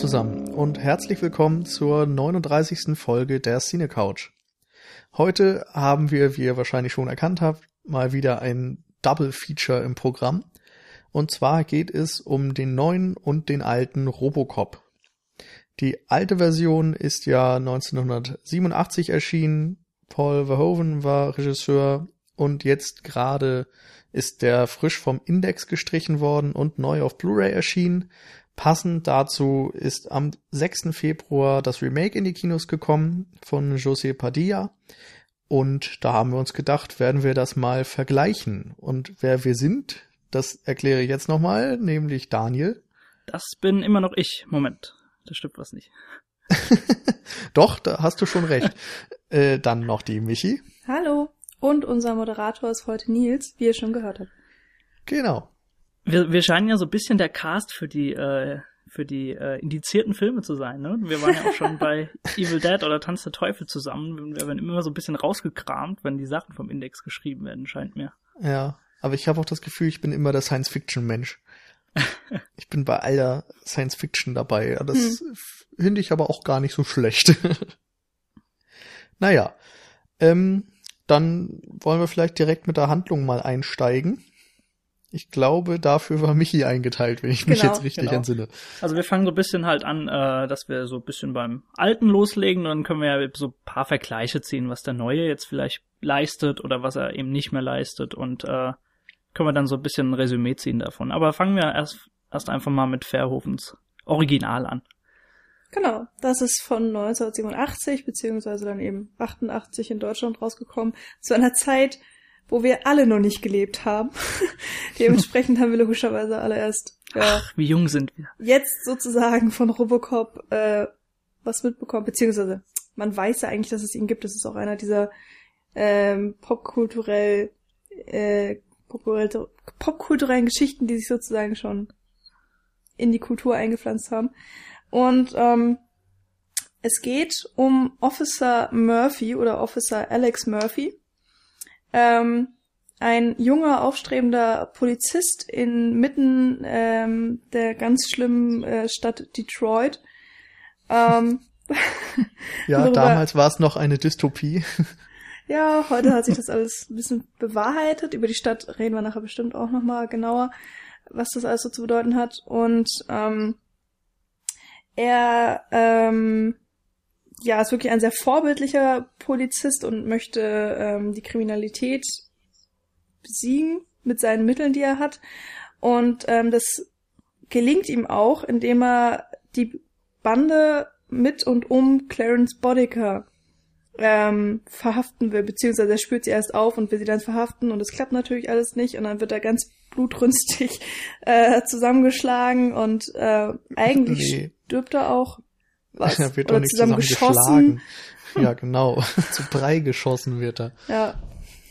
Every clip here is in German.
Zusammen und herzlich willkommen zur 39. Folge der Cine Couch. Heute haben wir, wie ihr wahrscheinlich schon erkannt habt, mal wieder ein Double Feature im Programm. Und zwar geht es um den neuen und den alten Robocop. Die alte Version ist ja 1987 erschienen. Paul Verhoeven war Regisseur und jetzt gerade ist der frisch vom Index gestrichen worden und neu auf Blu-ray erschienen. Passend dazu ist am 6. Februar das Remake in die Kinos gekommen von José Padilla. Und da haben wir uns gedacht, werden wir das mal vergleichen. Und wer wir sind, das erkläre ich jetzt nochmal, nämlich Daniel. Das bin immer noch ich. Moment, das stimmt was nicht. Doch, da hast du schon recht. äh, dann noch die Michi. Hallo. Und unser Moderator ist heute Nils, wie ihr schon gehört habt. Genau. Wir, wir scheinen ja so ein bisschen der Cast für die äh, für die äh, indizierten Filme zu sein. Ne? Wir waren ja auch schon bei Evil Dead oder Tanz der Teufel zusammen. Wir werden immer so ein bisschen rausgekramt, wenn die Sachen vom Index geschrieben werden, scheint mir. Ja, aber ich habe auch das Gefühl, ich bin immer der Science-Fiction-Mensch. ich bin bei aller Science-Fiction dabei. Das hm. finde ich aber auch gar nicht so schlecht. naja, ähm, dann wollen wir vielleicht direkt mit der Handlung mal einsteigen. Ich glaube, dafür war Michi eingeteilt, wenn ich mich genau, jetzt richtig genau. entsinne. Also wir fangen so ein bisschen halt an, äh, dass wir so ein bisschen beim Alten loslegen, dann können wir ja so ein paar Vergleiche ziehen, was der Neue jetzt vielleicht leistet oder was er eben nicht mehr leistet und äh, können wir dann so ein bisschen ein Resümee ziehen davon. Aber fangen wir erst, erst einfach mal mit Verhofens Original an. Genau, das ist von 1987 beziehungsweise dann eben 88 in Deutschland rausgekommen, zu einer Zeit, wo wir alle noch nicht gelebt haben. Dementsprechend haben wir logischerweise alle erst ja, Ach, wie jung sind wir? Jetzt sozusagen von Robocop äh, was mitbekommen, beziehungsweise man weiß ja eigentlich, dass es ihn gibt. Das ist auch einer dieser ähm, popkulturell äh, popkulturell, popkulturellen Geschichten, die sich sozusagen schon in die Kultur eingepflanzt haben. Und ähm, es geht um Officer Murphy oder Officer Alex Murphy ähm, ein junger, aufstrebender Polizist inmitten ähm, der ganz schlimmen äh, Stadt Detroit. Ähm, ja, darüber, damals war es noch eine Dystopie. ja, heute hat sich das alles ein bisschen bewahrheitet. Über die Stadt reden wir nachher bestimmt auch nochmal genauer, was das alles so zu bedeuten hat. Und ähm, er ähm, ja, ist wirklich ein sehr vorbildlicher Polizist und möchte ähm, die Kriminalität besiegen mit seinen Mitteln, die er hat. Und ähm, das gelingt ihm auch, indem er die Bande mit und um Clarence Bodicker ähm, verhaften will, beziehungsweise er spürt sie erst auf und will sie dann verhaften und es klappt natürlich alles nicht und dann wird er ganz blutrünstig äh, zusammengeschlagen und äh, eigentlich nee. stirbt er auch was? Er wird Oder doch nicht zusammen, geschossen. Ja, genau. Zu Brei geschossen wird er. Ja.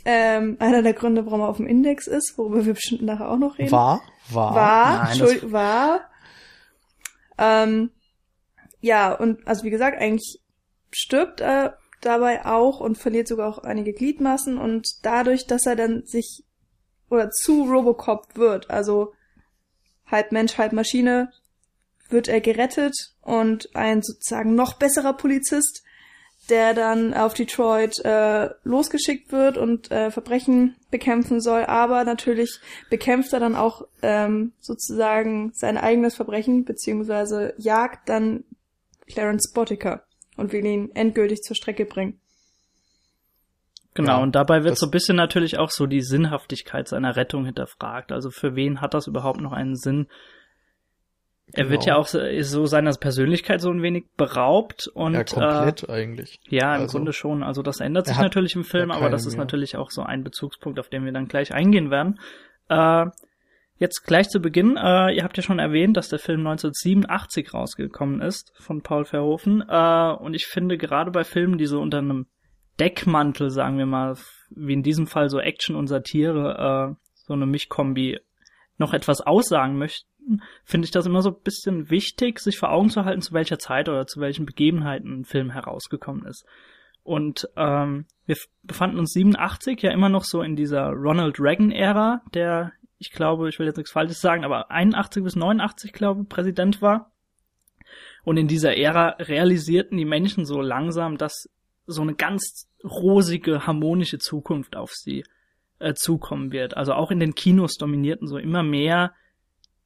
Ähm, einer der Gründe, warum er auf dem Index ist, worüber wir bestimmt nachher auch noch reden. War? War? War, Nein, war. Ähm, ja, und also wie gesagt, eigentlich stirbt er dabei auch und verliert sogar auch einige Gliedmassen und dadurch, dass er dann sich oder zu Robocop wird, also halb Mensch, halb Maschine, wird er gerettet und ein sozusagen noch besserer Polizist, der dann auf Detroit äh, losgeschickt wird und äh, Verbrechen bekämpfen soll, aber natürlich bekämpft er dann auch ähm, sozusagen sein eigenes Verbrechen, beziehungsweise jagt dann Clarence Botticker und will ihn endgültig zur Strecke bringen. Genau, ja, und dabei wird so ein bisschen natürlich auch so die Sinnhaftigkeit seiner Rettung hinterfragt. Also für wen hat das überhaupt noch einen Sinn, er genau. wird ja auch so, so seiner Persönlichkeit so ein wenig beraubt und ja, komplett äh, eigentlich. Ja, im also, Grunde schon. Also das ändert sich natürlich im Film, aber das ist mehr. natürlich auch so ein Bezugspunkt, auf den wir dann gleich eingehen werden. Äh, jetzt gleich zu Beginn, äh, ihr habt ja schon erwähnt, dass der Film 1987 rausgekommen ist von Paul Verhoeven äh, und ich finde gerade bei Filmen, die so unter einem Deckmantel, sagen wir mal, wie in diesem Fall so Action und Satire, äh, so eine Mischkombi noch etwas aussagen möchten, finde ich das immer so ein bisschen wichtig, sich vor Augen zu halten, zu welcher Zeit oder zu welchen Begebenheiten ein Film herausgekommen ist. Und ähm, wir befanden uns 87 ja immer noch so in dieser Ronald Reagan-Ära, der, ich glaube, ich will jetzt nichts Falsches sagen, aber 81 bis 89, glaube Präsident war. Und in dieser Ära realisierten die Menschen so langsam, dass so eine ganz rosige, harmonische Zukunft auf sie äh, zukommen wird. Also auch in den Kinos dominierten so immer mehr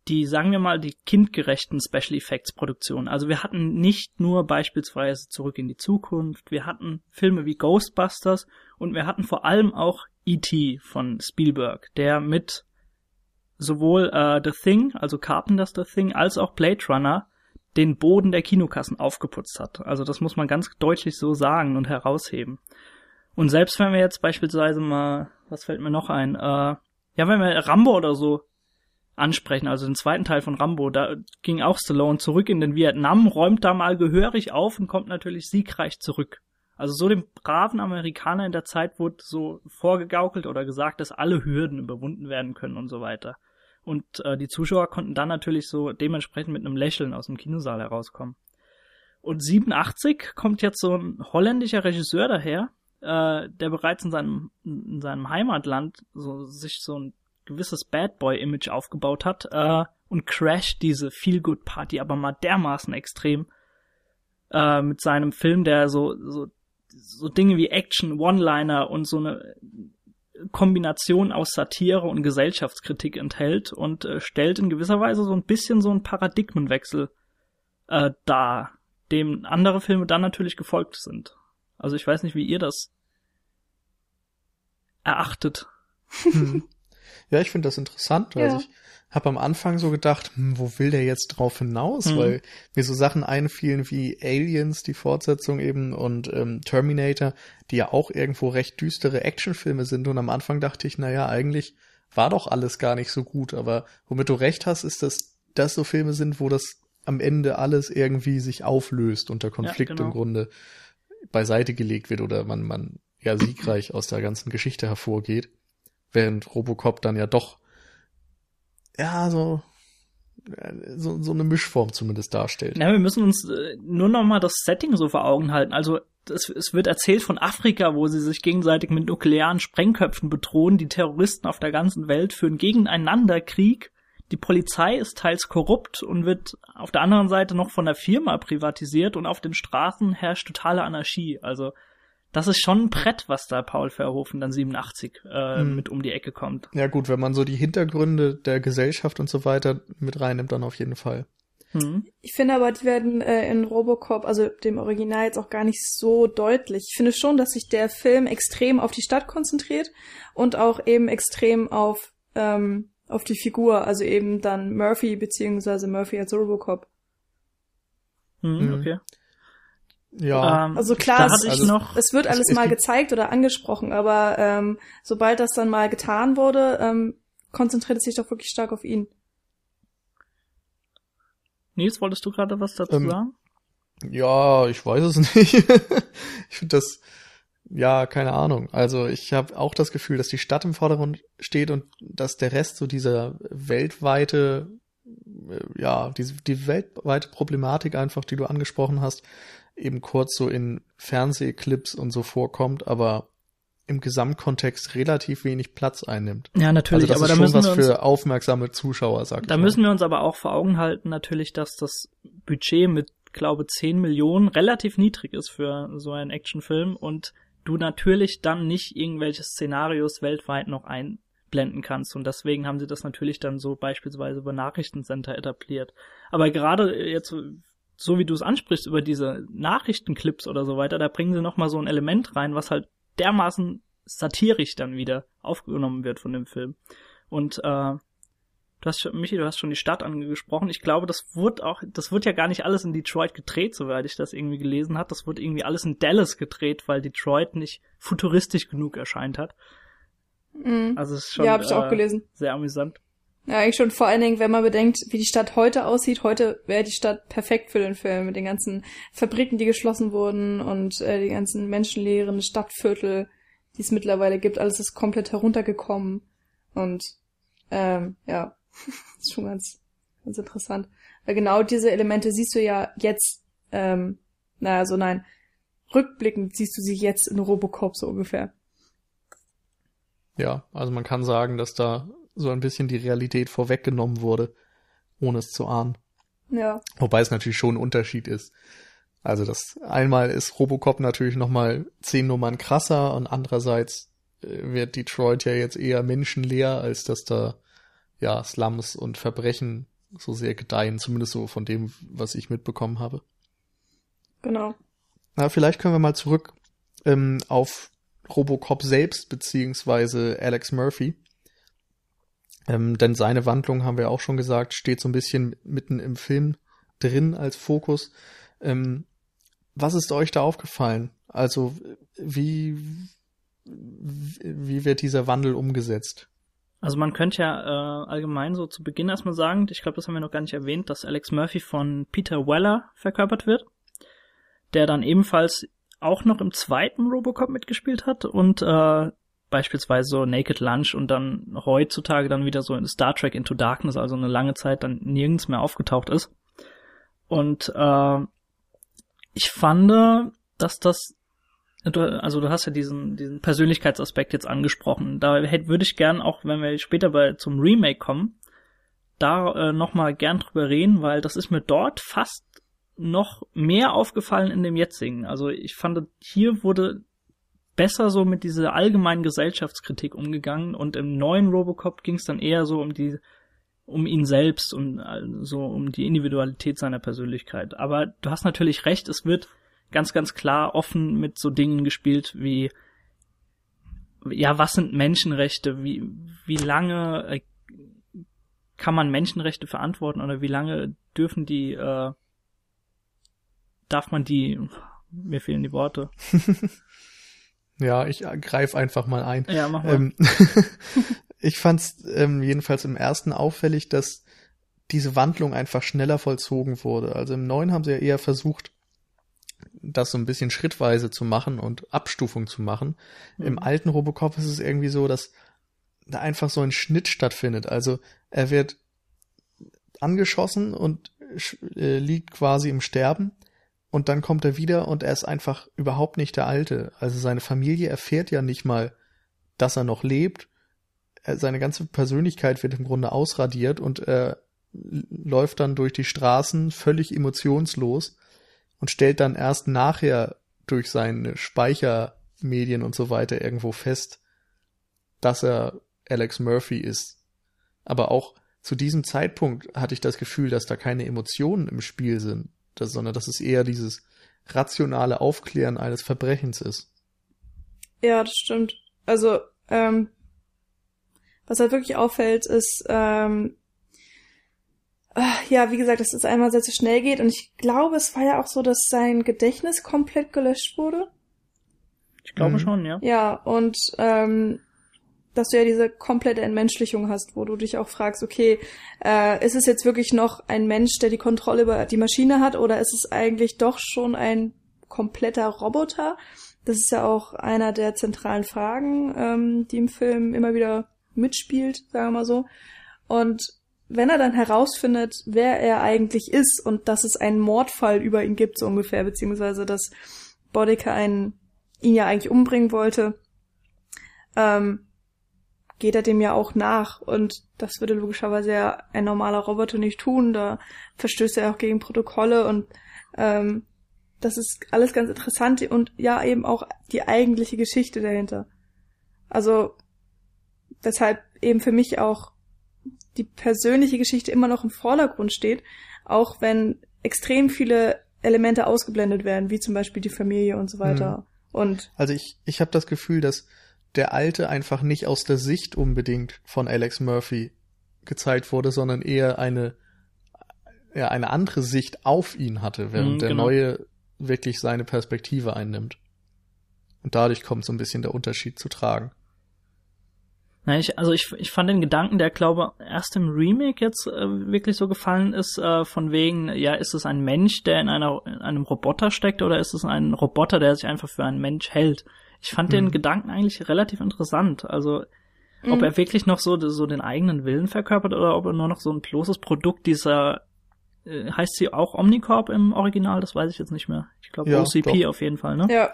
die, sagen wir mal, die kindgerechten Special Effects Produktionen. Also wir hatten nicht nur beispielsweise Zurück in die Zukunft, wir hatten Filme wie Ghostbusters und wir hatten vor allem auch E.T. von Spielberg, der mit sowohl äh, The Thing, also Carpenter's The Thing, als auch Blade Runner den Boden der Kinokassen aufgeputzt hat. Also das muss man ganz deutlich so sagen und herausheben. Und selbst wenn wir jetzt beispielsweise mal, was fällt mir noch ein, äh, ja, wenn wir Rambo oder so ansprechen, also den zweiten Teil von Rambo, da ging auch Stallone zurück in den Vietnam, räumt da mal gehörig auf und kommt natürlich siegreich zurück. Also so dem braven Amerikaner in der Zeit wurde so vorgegaukelt oder gesagt, dass alle Hürden überwunden werden können und so weiter. Und äh, die Zuschauer konnten dann natürlich so dementsprechend mit einem Lächeln aus dem Kinosaal herauskommen. Und 87 kommt jetzt so ein holländischer Regisseur daher, äh, der bereits in seinem, in seinem Heimatland so, sich so ein gewisses Bad Boy-Image aufgebaut hat äh, und crasht diese Feel-Good-Party aber mal dermaßen extrem äh, mit seinem Film, der so, so, so Dinge wie Action, One-Liner und so eine Kombination aus Satire und Gesellschaftskritik enthält und äh, stellt in gewisser Weise so ein bisschen so einen Paradigmenwechsel äh, dar, dem andere Filme dann natürlich gefolgt sind. Also ich weiß nicht, wie ihr das erachtet. Hm. Ja, ich finde das interessant. Ja. Also ich habe am Anfang so gedacht, hm, wo will der jetzt drauf hinaus? Mhm. Weil mir so Sachen einfielen wie Aliens, die Fortsetzung eben, und ähm, Terminator, die ja auch irgendwo recht düstere Actionfilme sind. Und am Anfang dachte ich, naja, eigentlich war doch alles gar nicht so gut. Aber womit du recht hast, ist, dass das so Filme sind, wo das am Ende alles irgendwie sich auflöst und der Konflikt ja, genau. im Grunde beiseite gelegt wird oder man, man ja siegreich aus der ganzen Geschichte hervorgeht während Robocop dann ja doch ja so so, so eine Mischform zumindest darstellt. Ja, wir müssen uns äh, nur noch mal das Setting so vor Augen halten. Also es, es wird erzählt von Afrika, wo sie sich gegenseitig mit nuklearen Sprengköpfen bedrohen. Die Terroristen auf der ganzen Welt führen gegeneinander Krieg. Die Polizei ist teils korrupt und wird auf der anderen Seite noch von der Firma privatisiert und auf den Straßen herrscht totale Anarchie. Also das ist schon ein Brett, was da Paul Verhoeven dann 87 äh, hm. mit um die Ecke kommt. Ja gut, wenn man so die Hintergründe der Gesellschaft und so weiter mit reinnimmt, dann auf jeden Fall. Hm. Ich finde aber, die werden äh, in Robocop, also dem Original jetzt auch gar nicht so deutlich. Ich finde schon, dass sich der Film extrem auf die Stadt konzentriert und auch eben extrem auf ähm, auf die Figur, also eben dann Murphy beziehungsweise Murphy als Robocop. Hm, okay. Ja. Ähm, also klar, es, also, noch, es wird alles es, mal gezeigt oder angesprochen, aber ähm, sobald das dann mal getan wurde, ähm, konzentriert es sich doch wirklich stark auf ihn. Nils, wolltest du gerade was dazu ähm, sagen? Ja, ich weiß es nicht. ich finde das, ja, keine Ahnung. Also ich habe auch das Gefühl, dass die Stadt im Vordergrund steht und dass der Rest so dieser weltweite, äh, ja, diese, die weltweite Problematik einfach, die du angesprochen hast, eben kurz so in Fernsehclips und so vorkommt, aber im Gesamtkontext relativ wenig Platz einnimmt. Ja, natürlich, also das aber ist da schon was für aufmerksame Zuschauer, sagt Da müssen wir uns aber auch vor Augen halten, natürlich, dass das Budget mit, glaube 10 Millionen relativ niedrig ist für so einen Actionfilm und du natürlich dann nicht irgendwelche Szenarios weltweit noch einblenden kannst und deswegen haben sie das natürlich dann so beispielsweise über Nachrichtencenter etabliert. Aber gerade jetzt so wie du es ansprichst über diese Nachrichtenclips oder so weiter, da bringen sie noch mal so ein Element rein, was halt dermaßen satirisch dann wieder aufgenommen wird von dem Film. Und äh, du hast Michi, du hast schon die Stadt angesprochen. Ich glaube, das wird auch, das wird ja gar nicht alles in Detroit gedreht, soweit ich das irgendwie gelesen habe. Das wird irgendwie alles in Dallas gedreht, weil Detroit nicht futuristisch genug erscheint hat. Mhm. Also es ist schon ja, hab ich auch äh, gelesen. sehr amüsant. Ja, eigentlich schon vor allen Dingen, wenn man bedenkt, wie die Stadt heute aussieht. Heute wäre die Stadt perfekt für den Film mit den ganzen Fabriken, die geschlossen wurden und äh, die ganzen menschenleeren Stadtviertel, die es mittlerweile gibt. Alles ist komplett heruntergekommen und ähm, ja, ist schon ganz, ganz interessant. Weil genau diese Elemente siehst du ja jetzt, ähm, naja, so nein, rückblickend siehst du sie jetzt in Robocop so ungefähr. Ja, also man kann sagen, dass da so ein bisschen die Realität vorweggenommen wurde, ohne es zu ahnen. Ja. Wobei es natürlich schon ein Unterschied ist. Also das einmal ist Robocop natürlich nochmal zehn Nummern krasser und andererseits äh, wird Detroit ja jetzt eher menschenleer, als dass da ja Slums und Verbrechen so sehr gedeihen, zumindest so von dem, was ich mitbekommen habe. Genau. Na, vielleicht können wir mal zurück ähm, auf Robocop selbst, beziehungsweise Alex Murphy. Ähm, denn seine Wandlung, haben wir auch schon gesagt, steht so ein bisschen mitten im Film drin als Fokus. Ähm, was ist euch da aufgefallen? Also, wie, wie wird dieser Wandel umgesetzt? Also man könnte ja äh, allgemein so zu Beginn erstmal sagen, ich glaube, das haben wir noch gar nicht erwähnt, dass Alex Murphy von Peter Weller verkörpert wird, der dann ebenfalls auch noch im zweiten Robocop mitgespielt hat und äh, beispielsweise so Naked Lunch und dann heutzutage dann wieder so in Star Trek Into Darkness, also eine lange Zeit dann nirgends mehr aufgetaucht ist. Und äh, ich fand, dass das also du hast ja diesen, diesen Persönlichkeitsaspekt jetzt angesprochen. Da hätte, würde ich gern, auch wenn wir später bei, zum Remake kommen, da äh, nochmal gern drüber reden, weil das ist mir dort fast noch mehr aufgefallen in dem jetzigen. Also ich fand, hier wurde besser so mit dieser allgemeinen Gesellschaftskritik umgegangen und im neuen Robocop ging es dann eher so um die um ihn selbst und so um die Individualität seiner Persönlichkeit. Aber du hast natürlich recht, es wird ganz, ganz klar offen mit so Dingen gespielt wie, ja, was sind Menschenrechte? Wie, wie lange äh, kann man Menschenrechte verantworten oder wie lange dürfen die, äh, darf man die, mir fehlen die Worte. ja, ich greife einfach mal ein. Ja, mach mal. Ähm, ich fand's ähm, jedenfalls im ersten auffällig, dass diese Wandlung einfach schneller vollzogen wurde. Also im neuen haben sie ja eher versucht, das so ein bisschen schrittweise zu machen und Abstufung zu machen. Mhm. Im alten Robocop ist es irgendwie so, dass da einfach so ein Schnitt stattfindet. Also er wird angeschossen und äh, liegt quasi im Sterben und dann kommt er wieder und er ist einfach überhaupt nicht der Alte. Also seine Familie erfährt ja nicht mal, dass er noch lebt. Seine ganze Persönlichkeit wird im Grunde ausradiert und er läuft dann durch die Straßen völlig emotionslos und stellt dann erst nachher durch seine Speichermedien und so weiter irgendwo fest, dass er Alex Murphy ist. Aber auch zu diesem Zeitpunkt hatte ich das Gefühl, dass da keine Emotionen im Spiel sind, dass, sondern dass es eher dieses rationale Aufklären eines Verbrechens ist. Ja, das stimmt. Also, ähm, was halt wirklich auffällt, ist, ähm, Ah, ja, wie gesagt, dass es einmal sehr, sehr schnell geht. Und ich glaube, es war ja auch so, dass sein Gedächtnis komplett gelöscht wurde. Ich glaube mhm. schon, ja. Ja, und ähm, dass du ja diese komplette Entmenschlichung hast, wo du dich auch fragst, okay, äh, ist es jetzt wirklich noch ein Mensch, der die Kontrolle über die Maschine hat, oder ist es eigentlich doch schon ein kompletter Roboter? Das ist ja auch einer der zentralen Fragen, ähm, die im Film immer wieder mitspielt, sagen wir mal so. Und wenn er dann herausfindet, wer er eigentlich ist und dass es einen Mordfall über ihn gibt, so ungefähr, beziehungsweise dass Bodica einen, ihn ja eigentlich umbringen wollte, ähm, geht er dem ja auch nach und das würde logischerweise ja ein normaler Roboter nicht tun, da verstößt er auch gegen Protokolle und ähm, das ist alles ganz interessant und ja eben auch die eigentliche Geschichte dahinter. Also weshalb eben für mich auch die persönliche Geschichte immer noch im Vordergrund steht, auch wenn extrem viele Elemente ausgeblendet werden, wie zum Beispiel die Familie und so weiter. Mhm. Und also ich, ich habe das Gefühl, dass der Alte einfach nicht aus der Sicht unbedingt von Alex Murphy gezeigt wurde, sondern eher eine ja, eine andere Sicht auf ihn hatte, während mhm, der genau. neue wirklich seine Perspektive einnimmt. Und dadurch kommt so ein bisschen der Unterschied zu tragen. Na, ich, also ich, ich fand den Gedanken, der glaube erst im Remake jetzt äh, wirklich so gefallen ist, äh, von wegen, ja, ist es ein Mensch, der in, einer, in einem Roboter steckt oder ist es ein Roboter, der sich einfach für einen Mensch hält? Ich fand mhm. den Gedanken eigentlich relativ interessant. Also ob mhm. er wirklich noch so, so den eigenen Willen verkörpert oder ob er nur noch so ein bloßes Produkt dieser äh, heißt sie auch Omnicorp im Original, das weiß ich jetzt nicht mehr. Ich glaube ja, OCP doch. auf jeden Fall, ne? Ja.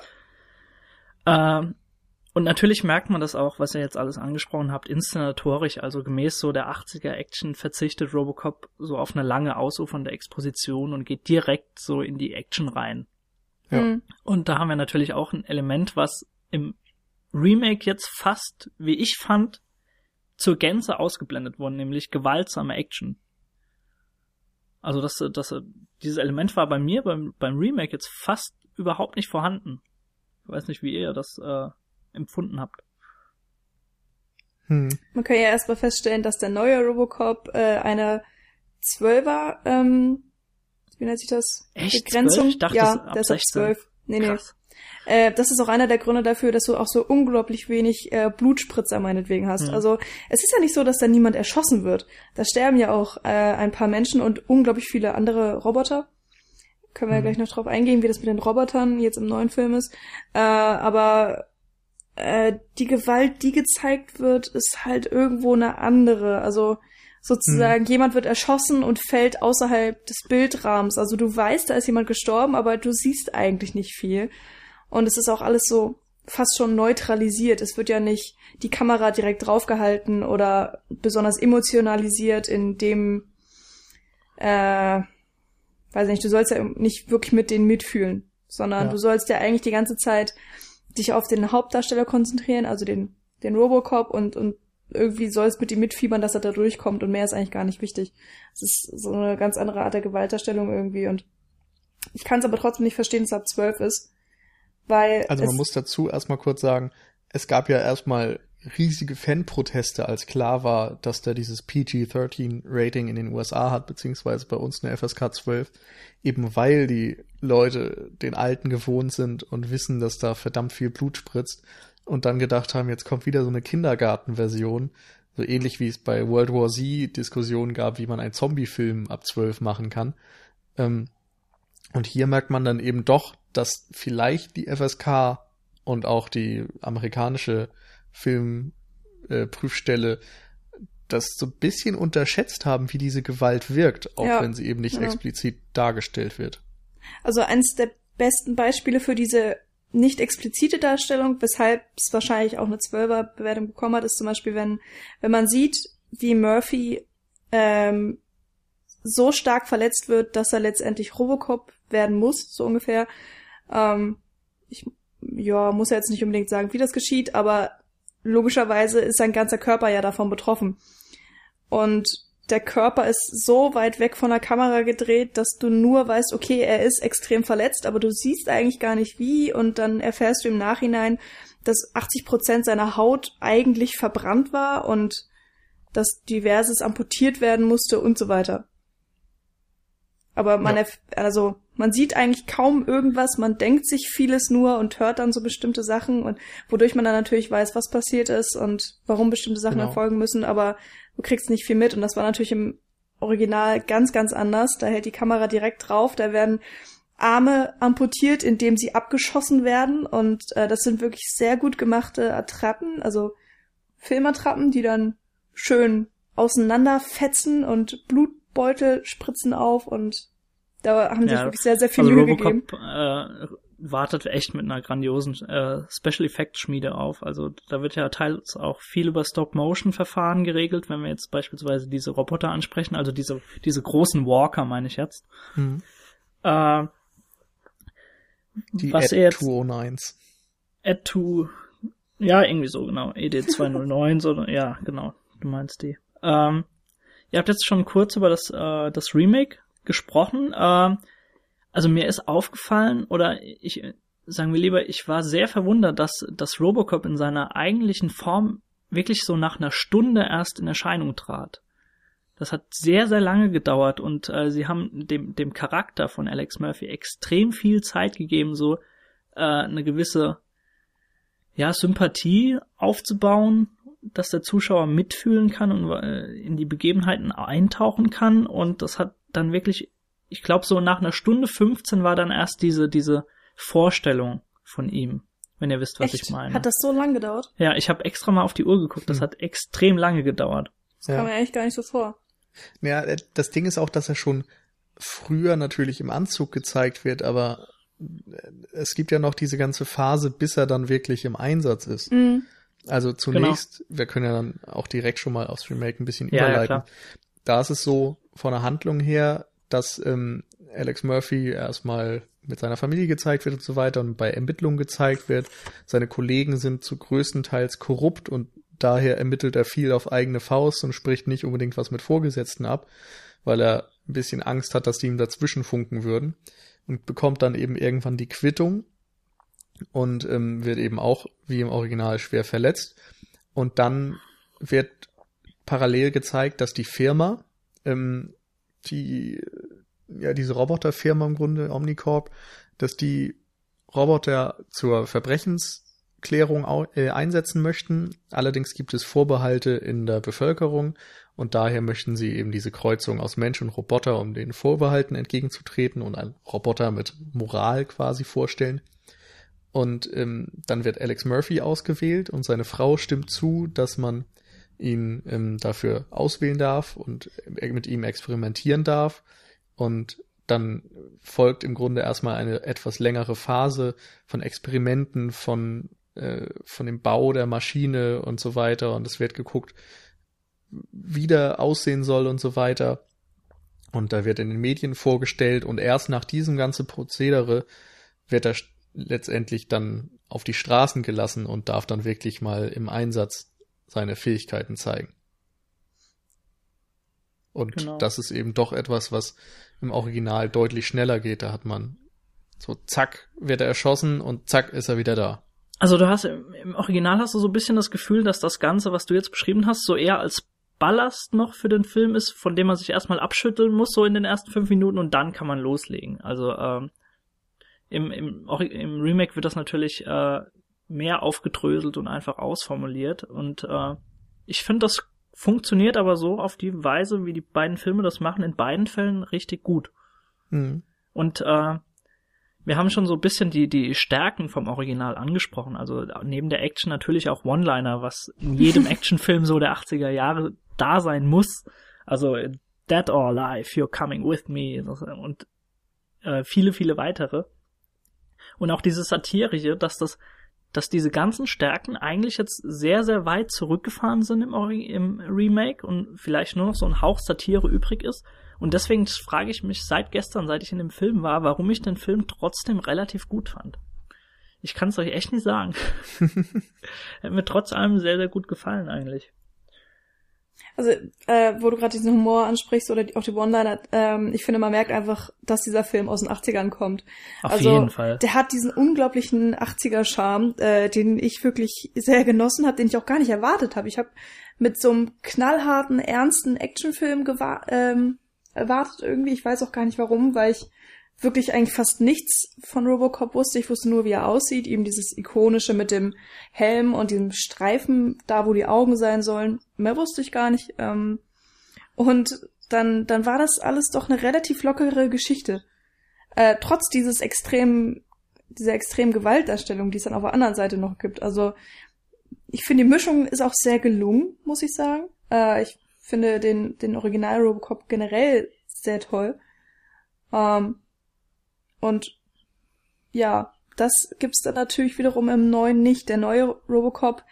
Ähm, und natürlich merkt man das auch, was ihr jetzt alles angesprochen habt, inszenatorisch, also gemäß so der 80er Action verzichtet Robocop so auf eine lange ausufernde Exposition und geht direkt so in die Action rein. Ja. Und da haben wir natürlich auch ein Element, was im Remake jetzt fast, wie ich fand, zur Gänze ausgeblendet worden, nämlich gewaltsame Action. Also das, das, dieses Element war bei mir beim, beim Remake jetzt fast überhaupt nicht vorhanden. Ich weiß nicht, wie ihr das äh, empfunden habt. Hm. Man kann ja erstmal feststellen, dass der neue Robocop äh, eine Zwölfer, ähm, wie nennt sich das? Echt? Begrenzung. 12? Ich dachte, ja, der ist ab 12. Nee, nee. Äh, das ist auch einer der Gründe dafür, dass du auch so unglaublich wenig äh, Blutspritzer meinetwegen hast. Mhm. Also es ist ja nicht so, dass da niemand erschossen wird. Da sterben ja auch äh, ein paar Menschen und unglaublich viele andere Roboter. Können wir mhm. ja gleich noch drauf eingehen, wie das mit den Robotern jetzt im neuen Film ist. Äh, aber äh, die Gewalt, die gezeigt wird, ist halt irgendwo eine andere. Also sozusagen, mhm. jemand wird erschossen und fällt außerhalb des Bildrahmens. Also du weißt, da ist jemand gestorben, aber du siehst eigentlich nicht viel. Und es ist auch alles so fast schon neutralisiert. Es wird ja nicht die Kamera direkt draufgehalten oder besonders emotionalisiert, in dem, äh, weiß nicht, du sollst ja nicht wirklich mit denen mitfühlen, sondern ja. du sollst ja eigentlich die ganze Zeit dich auf den Hauptdarsteller konzentrieren, also den, den Robocop und, und irgendwie sollst mit ihm mitfiebern, dass er da durchkommt und mehr ist eigentlich gar nicht wichtig. Es ist so eine ganz andere Art der Gewaltdarstellung irgendwie und ich kann es aber trotzdem nicht verstehen, dass er ab zwölf ist, weil also man muss dazu erstmal kurz sagen, es gab ja erstmal riesige Fanproteste, als klar war, dass der dieses PG-13-Rating in den USA hat, beziehungsweise bei uns eine FSK 12, eben weil die Leute den Alten gewohnt sind und wissen, dass da verdammt viel Blut spritzt und dann gedacht haben, jetzt kommt wieder so eine Kindergartenversion, so ähnlich wie es bei World War Z Diskussionen gab, wie man einen Zombie-Film ab 12 machen kann. Ähm, und hier merkt man dann eben doch, dass vielleicht die FSK und auch die amerikanische Filmprüfstelle äh, das so ein bisschen unterschätzt haben, wie diese Gewalt wirkt, auch ja, wenn sie eben nicht ja. explizit dargestellt wird. Also eines der besten Beispiele für diese nicht explizite Darstellung, weshalb es wahrscheinlich auch eine Zwölfer-Bewertung bekommen hat, ist zum Beispiel, wenn, wenn man sieht, wie Murphy ähm, so stark verletzt wird, dass er letztendlich Robocop werden muss, so ungefähr. Ähm, ich ja, muss ja jetzt nicht unbedingt sagen, wie das geschieht, aber logischerweise ist sein ganzer Körper ja davon betroffen. Und der Körper ist so weit weg von der Kamera gedreht, dass du nur weißt, okay, er ist extrem verletzt, aber du siehst eigentlich gar nicht wie und dann erfährst du im Nachhinein, dass 80 Prozent seiner Haut eigentlich verbrannt war und dass diverses amputiert werden musste und so weiter. Aber man, ja. also, man sieht eigentlich kaum irgendwas, man denkt sich vieles nur und hört dann so bestimmte Sachen und wodurch man dann natürlich weiß, was passiert ist und warum bestimmte Sachen genau. erfolgen müssen, aber du kriegst nicht viel mit und das war natürlich im Original ganz, ganz anders. Da hält die Kamera direkt drauf, da werden Arme amputiert, indem sie abgeschossen werden und äh, das sind wirklich sehr gut gemachte Attrappen, also Filmattrappen, die dann schön auseinanderfetzen und Blutbeutel spritzen auf und da haben sie ja, wirklich sehr, sehr viel also Mühe Robocop, gegeben. Äh, wartet echt mit einer grandiosen äh, Special Effects Schmiede auf. Also da wird ja teils auch viel über Stop Motion Verfahren geregelt, wenn wir jetzt beispielsweise diese Roboter ansprechen, also diese diese großen Walker meine ich jetzt. Mhm. Äh, Die was Ed jetzt, 209s. Ed 2 ja, irgendwie so, genau. ED 209, so, ja, genau. Du meinst die. Ähm, ihr habt jetzt schon kurz über das, äh, das Remake gesprochen. Äh, also mir ist aufgefallen, oder ich, sagen wir lieber, ich war sehr verwundert, dass, dass Robocop in seiner eigentlichen Form wirklich so nach einer Stunde erst in Erscheinung trat. Das hat sehr, sehr lange gedauert und äh, sie haben dem, dem Charakter von Alex Murphy extrem viel Zeit gegeben, so äh, eine gewisse ja, Sympathie aufzubauen, dass der Zuschauer mitfühlen kann und äh, in die Begebenheiten eintauchen kann und das hat dann wirklich, ich glaube so nach einer Stunde 15 war dann erst diese, diese Vorstellung von ihm, wenn ihr wisst, was Echt? ich meine. Hat das so lange gedauert? Ja, ich habe extra mal auf die Uhr geguckt, das hm. hat extrem lange gedauert. Das ja. kam mir eigentlich gar nicht so vor. Ja, äh, das Ding ist auch, dass er schon früher natürlich im Anzug gezeigt wird, aber es gibt ja noch diese ganze Phase, bis er dann wirklich im Einsatz ist. Mhm. Also zunächst, genau. wir können ja dann auch direkt schon mal aufs Remake ein bisschen ja, überleiten. Ja, da ist es so von der Handlung her, dass ähm, Alex Murphy erstmal mit seiner Familie gezeigt wird und so weiter und bei Ermittlungen gezeigt wird. Seine Kollegen sind zu größtenteils korrupt und daher ermittelt er viel auf eigene Faust und spricht nicht unbedingt was mit Vorgesetzten ab, weil er ein bisschen Angst hat, dass die ihm dazwischen funken würden und bekommt dann eben irgendwann die Quittung und ähm, wird eben auch wie im Original schwer verletzt. Und dann wird parallel gezeigt, dass die Firma, ähm, die ja diese Roboterfirma im Grunde Omnicorp, dass die Roboter zur Verbrechensklärung äh, einsetzen möchten. Allerdings gibt es Vorbehalte in der Bevölkerung und daher möchten sie eben diese Kreuzung aus Mensch und Roboter, um den Vorbehalten entgegenzutreten und einen Roboter mit Moral quasi vorstellen. Und ähm, dann wird Alex Murphy ausgewählt und seine Frau stimmt zu, dass man ihn ähm, dafür auswählen darf und äh, mit ihm experimentieren darf. Und dann folgt im Grunde erstmal eine etwas längere Phase von Experimenten, von, äh, von dem Bau der Maschine und so weiter. Und es wird geguckt, wie der aussehen soll und so weiter. Und da wird in den Medien vorgestellt und erst nach diesem ganzen Prozedere wird er letztendlich dann auf die Straßen gelassen und darf dann wirklich mal im Einsatz seine Fähigkeiten zeigen. Und genau. das ist eben doch etwas, was im Original deutlich schneller geht. Da hat man so zack, wird er erschossen und zack ist er wieder da. Also du hast im Original hast du so ein bisschen das Gefühl, dass das Ganze, was du jetzt beschrieben hast, so eher als Ballast noch für den Film ist, von dem man sich erstmal abschütteln muss, so in den ersten fünf Minuten und dann kann man loslegen. Also ähm, im, im, im Remake wird das natürlich äh, mehr aufgedröselt und einfach ausformuliert. Und äh, ich finde, das funktioniert aber so auf die Weise, wie die beiden Filme das machen, in beiden Fällen richtig gut. Mhm. Und äh, wir haben schon so ein bisschen die, die Stärken vom Original angesprochen. Also neben der Action natürlich auch One-Liner, was in jedem Actionfilm so der 80er Jahre da sein muss. Also Dead or Alive, You're Coming With Me und äh, viele, viele weitere. Und auch dieses Satirische, dass das, dass diese ganzen Stärken eigentlich jetzt sehr, sehr weit zurückgefahren sind im, im Remake und vielleicht nur noch so ein Hauch Satire übrig ist. Und deswegen frage ich mich seit gestern, seit ich in dem Film war, warum ich den Film trotzdem relativ gut fand. Ich kann es euch echt nicht sagen. Hat mir trotz allem sehr, sehr gut gefallen eigentlich. Also, äh, wo du gerade diesen Humor ansprichst oder die, auch die One-Liner, ähm, ich finde, man merkt einfach, dass dieser Film aus den 80ern kommt. Auf also, jeden Fall. Der hat diesen unglaublichen 80er-Charme, äh, den ich wirklich sehr genossen habe, den ich auch gar nicht erwartet habe. Ich habe mit so einem knallharten, ernsten Actionfilm ähm, erwartet irgendwie. Ich weiß auch gar nicht warum, weil ich wirklich eigentlich fast nichts von Robocop wusste. Ich wusste nur, wie er aussieht. Eben dieses ikonische mit dem Helm und diesem Streifen, da wo die Augen sein sollen. Mehr wusste ich gar nicht. Ähm, und dann, dann war das alles doch eine relativ lockere Geschichte. Äh, trotz dieses extremen, dieser extremen Gewaltdarstellung, die es dann auf der anderen Seite noch gibt. Also, ich finde, die Mischung ist auch sehr gelungen, muss ich sagen. Äh, ich finde den, den Original Robocop generell sehr toll. Ähm, und ja, das gibt's dann natürlich wiederum im neuen nicht. Der neue Robocop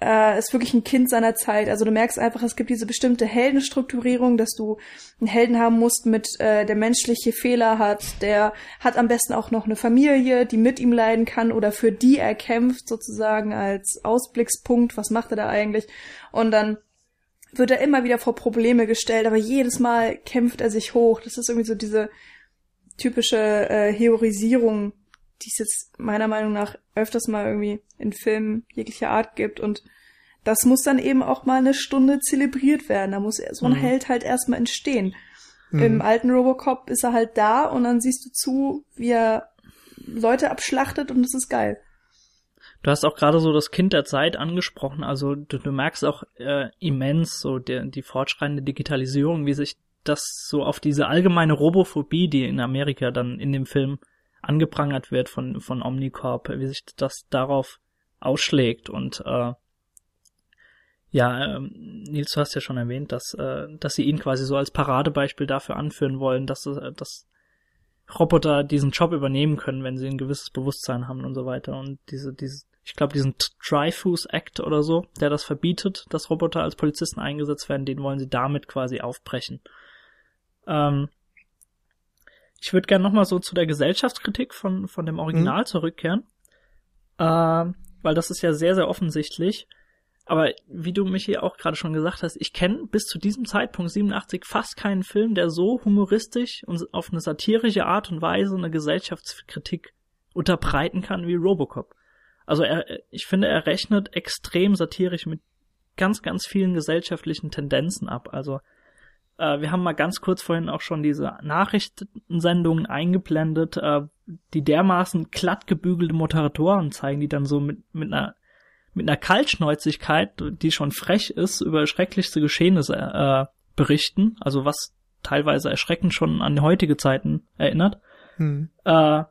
äh, ist wirklich ein Kind seiner Zeit. Also du merkst einfach, es gibt diese bestimmte Heldenstrukturierung, dass du einen Helden haben musst, mit äh, der menschliche Fehler hat, der hat am besten auch noch eine Familie, die mit ihm leiden kann oder für die er kämpft, sozusagen als Ausblickspunkt, was macht er da eigentlich? Und dann wird er immer wieder vor Probleme gestellt, aber jedes Mal kämpft er sich hoch. Das ist irgendwie so diese typische äh, Heroisierung, die es jetzt meiner Meinung nach öfters mal irgendwie in Filmen jeglicher Art gibt und das muss dann eben auch mal eine Stunde zelebriert werden. Da muss so ein mhm. Held halt erstmal entstehen. Mhm. Im alten Robocop ist er halt da und dann siehst du zu, wie er Leute abschlachtet und es ist geil. Du hast auch gerade so das Kind der Zeit angesprochen, also du, du merkst auch äh, immens so der, die fortschreitende Digitalisierung, wie sich das so auf diese allgemeine Robophobie, die in Amerika dann in dem Film angeprangert wird von, von Omnicorp, wie sich das darauf ausschlägt und äh, ja, ähm, Nils, du hast ja schon erwähnt, dass, äh, dass sie ihn quasi so als Paradebeispiel dafür anführen wollen, dass, äh, dass Roboter diesen Job übernehmen können, wenn sie ein gewisses Bewusstsein haben und so weiter. Und diese, diese, ich glaube, diesen Dreyfus Act oder so, der das verbietet, dass Roboter als Polizisten eingesetzt werden, den wollen sie damit quasi aufbrechen. Ähm, ich würde gerne nochmal so zu der Gesellschaftskritik von, von dem Original mhm. zurückkehren. Äh, weil das ist ja sehr, sehr offensichtlich. Aber wie du mich hier auch gerade schon gesagt hast, ich kenne bis zu diesem Zeitpunkt 87 fast keinen Film, der so humoristisch und auf eine satirische Art und Weise eine Gesellschaftskritik unterbreiten kann wie Robocop. Also er, ich finde, er rechnet extrem satirisch mit ganz, ganz vielen gesellschaftlichen Tendenzen ab. Also äh, wir haben mal ganz kurz vorhin auch schon diese Nachrichtensendungen eingeblendet, äh, die dermaßen glatt gebügelte Moderatoren zeigen, die dann so mit, mit einer mit einer Kaltschnäuzigkeit, die schon frech ist, über schrecklichste Geschehnisse äh, berichten, also was teilweise erschreckend schon an heutige Zeiten erinnert. Hm. Äh,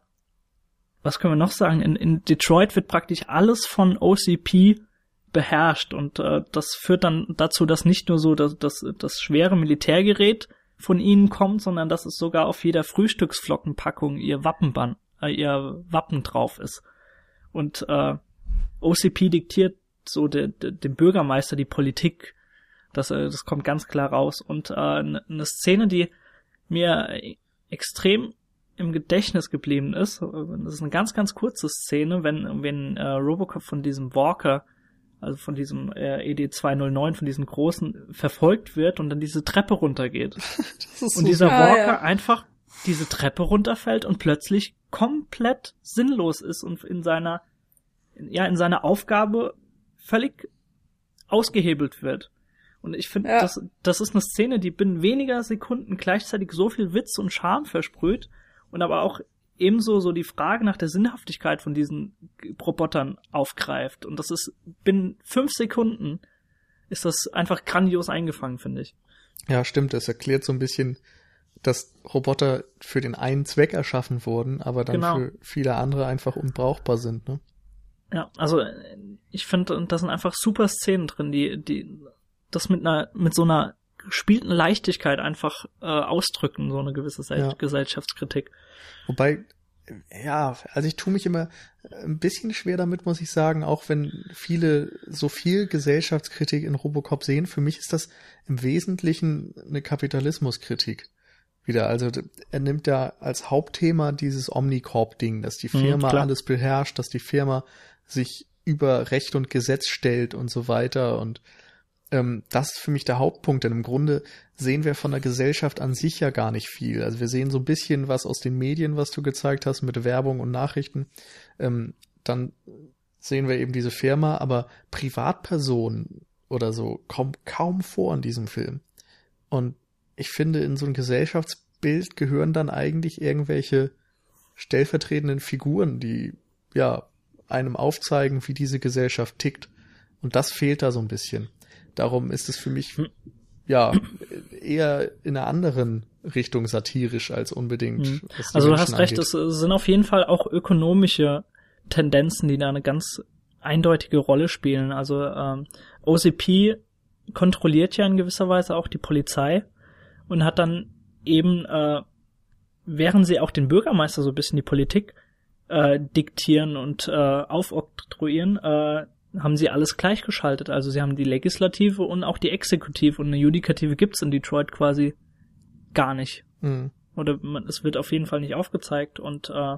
was können wir noch sagen? In, in Detroit wird praktisch alles von OCP beherrscht und äh, das führt dann dazu, dass nicht nur so das, das, das schwere Militärgerät von ihnen kommt, sondern dass es sogar auf jeder Frühstücksflockenpackung ihr Wappenband, äh, ihr Wappen drauf ist. Und äh, OCP diktiert so de, de, dem Bürgermeister die Politik. Das, äh, das kommt ganz klar raus. Und äh, eine ne Szene, die mir extrem im Gedächtnis geblieben ist, das ist eine ganz, ganz kurze Szene, wenn, wenn äh, Robocop von diesem Walker, also von diesem äh, ED209, von diesem großen, verfolgt wird und dann diese Treppe runtergeht. und so dieser Walker ja. einfach diese Treppe runterfällt und plötzlich komplett sinnlos ist und in seiner ja in seiner Aufgabe völlig ausgehebelt wird. Und ich finde, ja. das, das ist eine Szene, die binnen weniger Sekunden gleichzeitig so viel Witz und Charme versprüht und aber auch ebenso so die Frage nach der Sinnhaftigkeit von diesen Robotern aufgreift. Und das ist binnen fünf Sekunden ist das einfach grandios eingefangen, finde ich. Ja, stimmt. Das erklärt so ein bisschen, dass Roboter für den einen Zweck erschaffen wurden, aber dann genau. für viele andere einfach unbrauchbar sind. Ne? Ja, also ich finde, da sind einfach super Szenen drin, die, die das mit einer, mit so einer gespielten Leichtigkeit einfach äh, ausdrücken, so eine gewisse ja. Gesellschaftskritik. Wobei, ja, also ich tue mich immer ein bisschen schwer damit, muss ich sagen, auch wenn viele so viel Gesellschaftskritik in Robocop sehen. Für mich ist das im Wesentlichen eine Kapitalismuskritik wieder. Also er nimmt ja als Hauptthema dieses Omnicorp-Ding, dass die mhm, Firma mhm, alles beherrscht, dass die Firma sich über Recht und Gesetz stellt und so weiter. Und ähm, das ist für mich der Hauptpunkt, denn im Grunde sehen wir von der Gesellschaft an sich ja gar nicht viel. Also wir sehen so ein bisschen was aus den Medien, was du gezeigt hast, mit Werbung und Nachrichten. Ähm, dann sehen wir eben diese Firma, aber Privatpersonen oder so kommen kaum vor in diesem Film. Und ich finde, in so ein Gesellschaftsbild gehören dann eigentlich irgendwelche stellvertretenden Figuren, die ja einem aufzeigen, wie diese Gesellschaft tickt. Und das fehlt da so ein bisschen. Darum ist es für mich, hm. ja, eher in einer anderen Richtung satirisch als unbedingt. Hm. Also du hast recht, es sind auf jeden Fall auch ökonomische Tendenzen, die da eine ganz eindeutige Rolle spielen. Also ähm, OCP kontrolliert ja in gewisser Weise auch die Polizei und hat dann eben, äh, während sie auch den Bürgermeister so ein bisschen die Politik äh, diktieren und äh, aufoktroyieren, äh, haben sie alles gleichgeschaltet. Also sie haben die Legislative und auch die Exekutive und eine Judikative gibt's in Detroit quasi gar nicht. Mhm. Oder man, es wird auf jeden Fall nicht aufgezeigt und äh,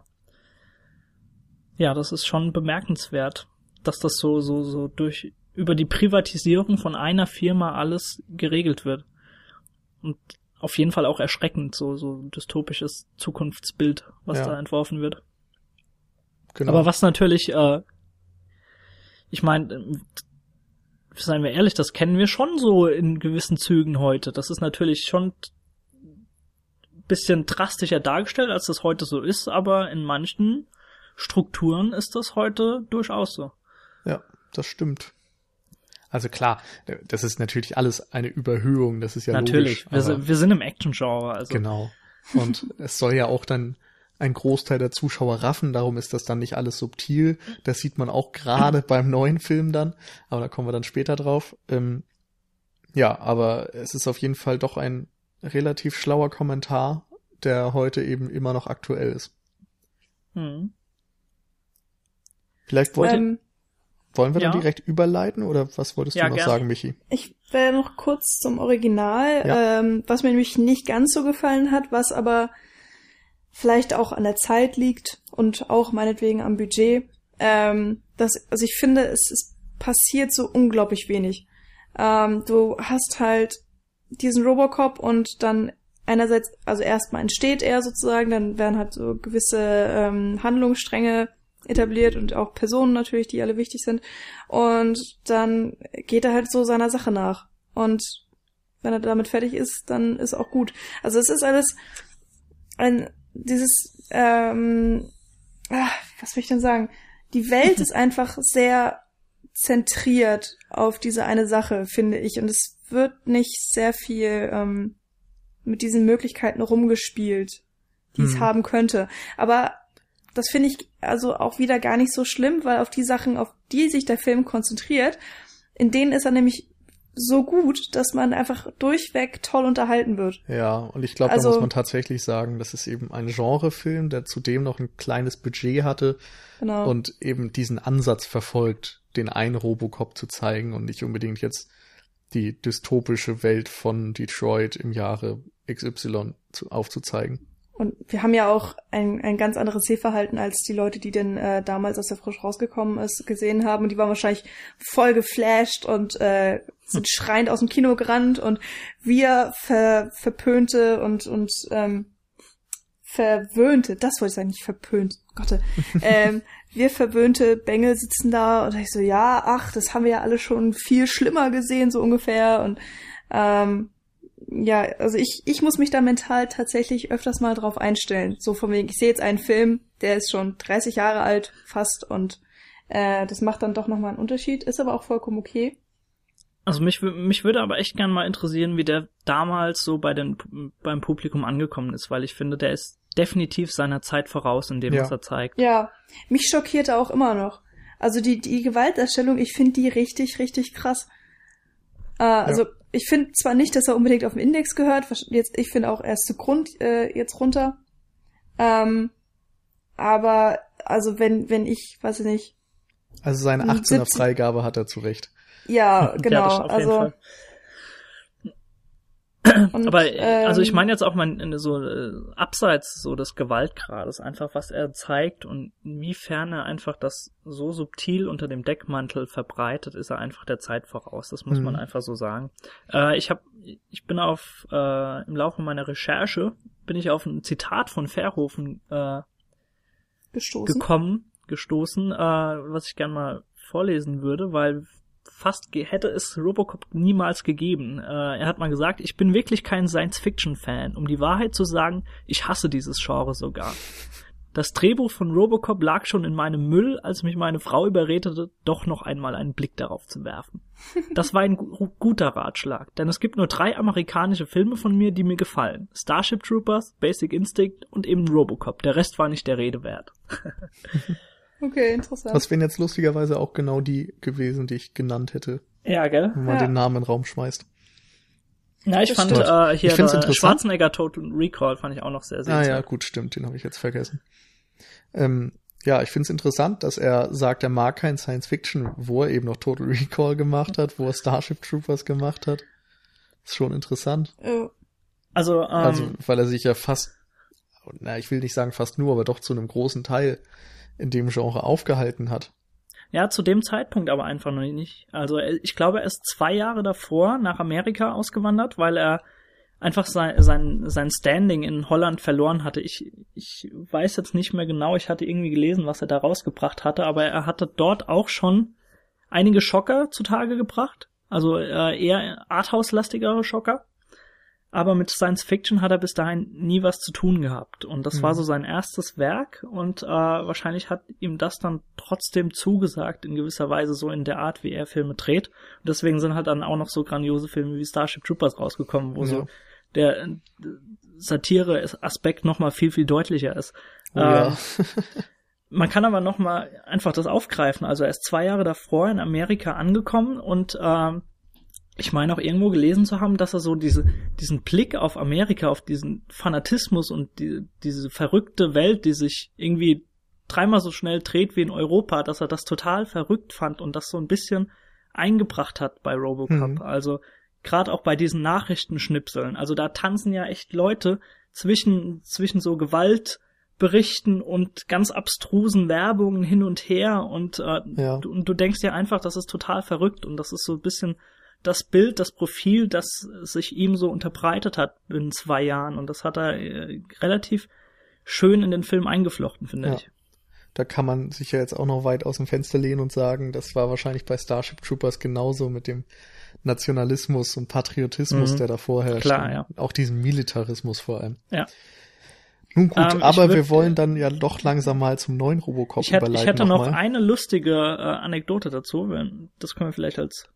ja, das ist schon bemerkenswert, dass das so so so durch über die Privatisierung von einer Firma alles geregelt wird. Und auf jeden Fall auch erschreckend, so so dystopisches Zukunftsbild, was ja. da entworfen wird. Genau. Aber was natürlich, äh, ich meine, seien wir ehrlich, das kennen wir schon so in gewissen Zügen heute. Das ist natürlich schon bisschen drastischer dargestellt, als das heute so ist, aber in manchen Strukturen ist das heute durchaus so. Ja, das stimmt. Also klar, das ist natürlich alles eine Überhöhung, das ist ja natürlich. Logisch, wir, wir sind im Action-Genre. Also. Genau. Und es soll ja auch dann ein Großteil der Zuschauer raffen, darum ist das dann nicht alles subtil. Das sieht man auch gerade beim neuen Film dann, aber da kommen wir dann später drauf. Ähm, ja, aber es ist auf jeden Fall doch ein relativ schlauer Kommentar der heute eben immer noch aktuell ist. Hm. Vielleicht wollte, ähm, wollen wir ja. dann direkt überleiten oder was wolltest ja, du noch gern. sagen, Michi? Ich werde noch kurz zum Original, ja. ähm, was mir nämlich nicht ganz so gefallen hat, was aber vielleicht auch an der Zeit liegt und auch meinetwegen am Budget. Ähm, das, also ich finde, es, es passiert so unglaublich wenig. Ähm, du hast halt diesen Robocop und dann einerseits, also erstmal entsteht er sozusagen, dann werden halt so gewisse ähm, Handlungsstränge etabliert und auch Personen natürlich, die alle wichtig sind. Und dann geht er halt so seiner Sache nach. Und wenn er damit fertig ist, dann ist auch gut. Also es ist alles ein dieses ähm, ach, was will ich denn sagen? Die Welt ist einfach sehr zentriert auf diese eine Sache, finde ich. Und es wird nicht sehr viel ähm, mit diesen Möglichkeiten rumgespielt, die es hm. haben könnte. Aber das finde ich also auch wieder gar nicht so schlimm, weil auf die Sachen, auf die sich der Film konzentriert, in denen ist er nämlich so gut, dass man einfach durchweg toll unterhalten wird. Ja, und ich glaube, also, da muss man tatsächlich sagen, das ist eben ein Genrefilm, der zudem noch ein kleines Budget hatte genau. und eben diesen Ansatz verfolgt, den einen Robocop zu zeigen und nicht unbedingt jetzt die dystopische Welt von Detroit im Jahre XY zu, aufzuzeigen. Und wir haben ja auch ein, ein ganz anderes Sehverhalten als die Leute, die denn äh, damals aus der Frisch rausgekommen ist, gesehen haben. Und die waren wahrscheinlich voll geflasht und äh, sind schreiend aus dem Kino gerannt. Und wir ver, verpönte und, und ähm, verwöhnte, das wollte ich sagen, nicht verpönt, Gott, ähm, wir verwöhnte Bengel sitzen da und ich so, ja, ach, das haben wir ja alle schon viel schlimmer gesehen, so ungefähr. Und ähm, ja, also ich, ich muss mich da mental tatsächlich öfters mal drauf einstellen. So von wegen, ich sehe jetzt einen Film, der ist schon 30 Jahre alt, fast, und äh, das macht dann doch nochmal einen Unterschied, ist aber auch vollkommen okay. Also mich, mich würde aber echt gern mal interessieren, wie der damals so bei den, beim Publikum angekommen ist, weil ich finde, der ist definitiv seiner Zeit voraus in dem, ja. was er zeigt. Ja, mich schockierte auch immer noch. Also die, die Gewalterstellung, ich finde die richtig, richtig krass. Äh, also ja ich finde zwar nicht, dass er unbedingt auf den Index gehört, jetzt, ich finde auch erst zu Grund äh, jetzt runter. Ähm, aber also wenn, wenn ich, weiß ich nicht. Also seine 18er Freigabe hat er zu Recht. Ja, genau. Ja, also Und, Aber ähm, also ich ähm, meine jetzt auch mal so äh, abseits so des Gewaltgrades, einfach was er zeigt und inwiefern er einfach das so subtil unter dem Deckmantel verbreitet, ist er einfach der Zeit voraus. Das muss mhm. man einfach so sagen. Äh, ich habe, ich bin auf äh, im Laufe meiner Recherche bin ich auf ein Zitat von Verhoeven äh, gestoßen. gekommen, gestoßen, äh, was ich gerne mal vorlesen würde, weil fast hätte es Robocop niemals gegeben. Äh, er hat mal gesagt, ich bin wirklich kein Science-Fiction-Fan. Um die Wahrheit zu sagen, ich hasse dieses Genre sogar. Das Drehbuch von Robocop lag schon in meinem Müll, als mich meine Frau überredete, doch noch einmal einen Blick darauf zu werfen. Das war ein gu guter Ratschlag, denn es gibt nur drei amerikanische Filme von mir, die mir gefallen. Starship Troopers, Basic Instinct und eben Robocop. Der Rest war nicht der Rede wert. Okay, interessant. Das wären jetzt lustigerweise auch genau die gewesen, die ich genannt hätte. Ja, gell? Wenn man ja. den Namen in den Raum schmeißt. Ja, ich fand äh, hier ich Schwarzenegger Total Recall fand ich auch noch sehr, sehr Ah ja, gut, stimmt, den habe ich jetzt vergessen. Ähm, ja, ich finde es interessant, dass er sagt, er mag kein Science Fiction, wo er eben noch Total Recall gemacht hat, wo er Starship Troopers gemacht hat. Ist schon interessant. Oh. Also, ähm, also, weil er sich ja fast, na, ich will nicht sagen fast nur, aber doch zu einem großen Teil in dem Genre aufgehalten hat. Ja, zu dem Zeitpunkt aber einfach noch nicht. Also ich glaube, er ist zwei Jahre davor nach Amerika ausgewandert, weil er einfach sein, sein, sein Standing in Holland verloren hatte. Ich, ich weiß jetzt nicht mehr genau, ich hatte irgendwie gelesen, was er da rausgebracht hatte, aber er hatte dort auch schon einige Schocker zutage gebracht. Also äh, eher arthouse-lastigere Schocker aber mit Science Fiction hat er bis dahin nie was zu tun gehabt. Und das mhm. war so sein erstes Werk und äh, wahrscheinlich hat ihm das dann trotzdem zugesagt, in gewisser Weise so in der Art, wie er Filme dreht. Und deswegen sind halt dann auch noch so grandiose Filme wie Starship Troopers rausgekommen, wo ja. so der äh, Satire-Aspekt nochmal viel, viel deutlicher ist. Oh, ähm, ja. man kann aber nochmal einfach das aufgreifen. Also er ist zwei Jahre davor in Amerika angekommen und ähm, Ich meine auch irgendwo gelesen zu haben, dass er so diese, diesen Blick auf Amerika, auf diesen Fanatismus und die, diese verrückte Welt, die sich irgendwie dreimal so schnell dreht wie in Europa, dass er das total verrückt fand und das so ein bisschen eingebracht hat bei Robocop. Mhm. Also gerade auch bei diesen Nachrichtenschnipseln. Also da tanzen ja echt Leute zwischen, zwischen so Gewaltberichten und ganz abstrusen Werbungen hin und her und, äh, ja. du, und du denkst dir einfach, das ist total verrückt und das ist so ein bisschen das Bild, das Profil, das sich ihm so unterbreitet hat in zwei Jahren und das hat er äh, relativ schön in den Film eingeflochten, finde ja. ich. Da kann man sich ja jetzt auch noch weit aus dem Fenster lehnen und sagen, das war wahrscheinlich bei Starship Troopers genauso mit dem Nationalismus und Patriotismus, mhm. der da vorherrscht. Klar, ja. Auch diesen Militarismus vor allem. Ja. Nun gut, ähm, aber würd, wir wollen dann ja doch langsam mal zum neuen Robocop ich hätte, überleiten. Ich hätte noch, noch eine lustige äh, Anekdote dazu. Wenn, das können wir vielleicht als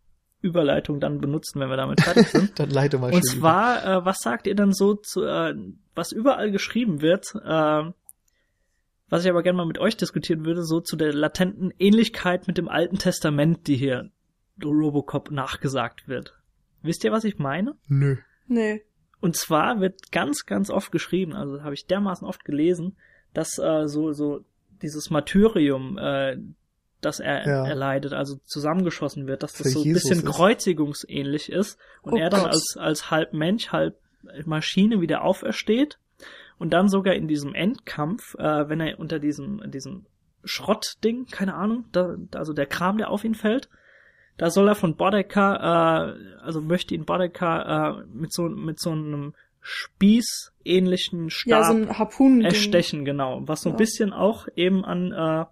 Überleitung dann benutzen, wenn wir damit fertig sind. dann leite mal Und zwar, äh, was sagt ihr denn so zu, äh, was überall geschrieben wird, äh, was ich aber gerne mal mit euch diskutieren würde, so zu der latenten Ähnlichkeit mit dem Alten Testament, die hier Robocop nachgesagt wird. Wisst ihr, was ich meine? Nö. Nö. Und zwar wird ganz, ganz oft geschrieben, also habe ich dermaßen oft gelesen, dass äh, so, so dieses Martyrium, äh, das er ja. erleidet, also zusammengeschossen wird, dass das Für so ein Jesus bisschen ist. kreuzigungsähnlich ist und oh er dann als, als halb Mensch, halb Maschine wieder aufersteht und dann sogar in diesem Endkampf, äh, wenn er unter diesem, diesem Schrottding, keine Ahnung, da, also der Kram, der auf ihn fällt, da soll er von Bodeka, äh, also möchte ihn Bodeka äh, mit so mit so einem Spieß ähnlichen Stab ja, so ein erstechen, genau, was so ein bisschen auch eben an äh,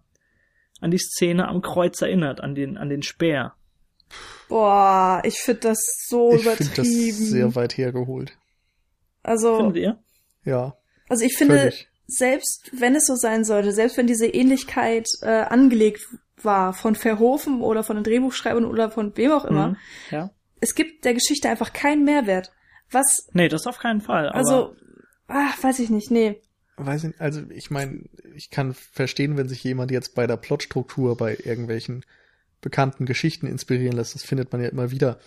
an die Szene am Kreuz erinnert, an den an den Speer. Boah, ich finde das so ich übertrieben. Ich finde das sehr weit hergeholt. Also Findet ihr? Ja. Also ich finde, völlig. selbst wenn es so sein sollte, selbst wenn diese Ähnlichkeit äh, angelegt war von Verhofen oder von den Drehbuchschreibern oder von wem auch immer, mhm, ja. es gibt der Geschichte einfach keinen Mehrwert. Was? Nee, das auf keinen Fall. also, ach, weiß ich nicht, nee. Weiß ich, also ich meine, ich kann verstehen, wenn sich jemand jetzt bei der Plotstruktur bei irgendwelchen bekannten Geschichten inspirieren lässt. Das findet man ja immer wieder.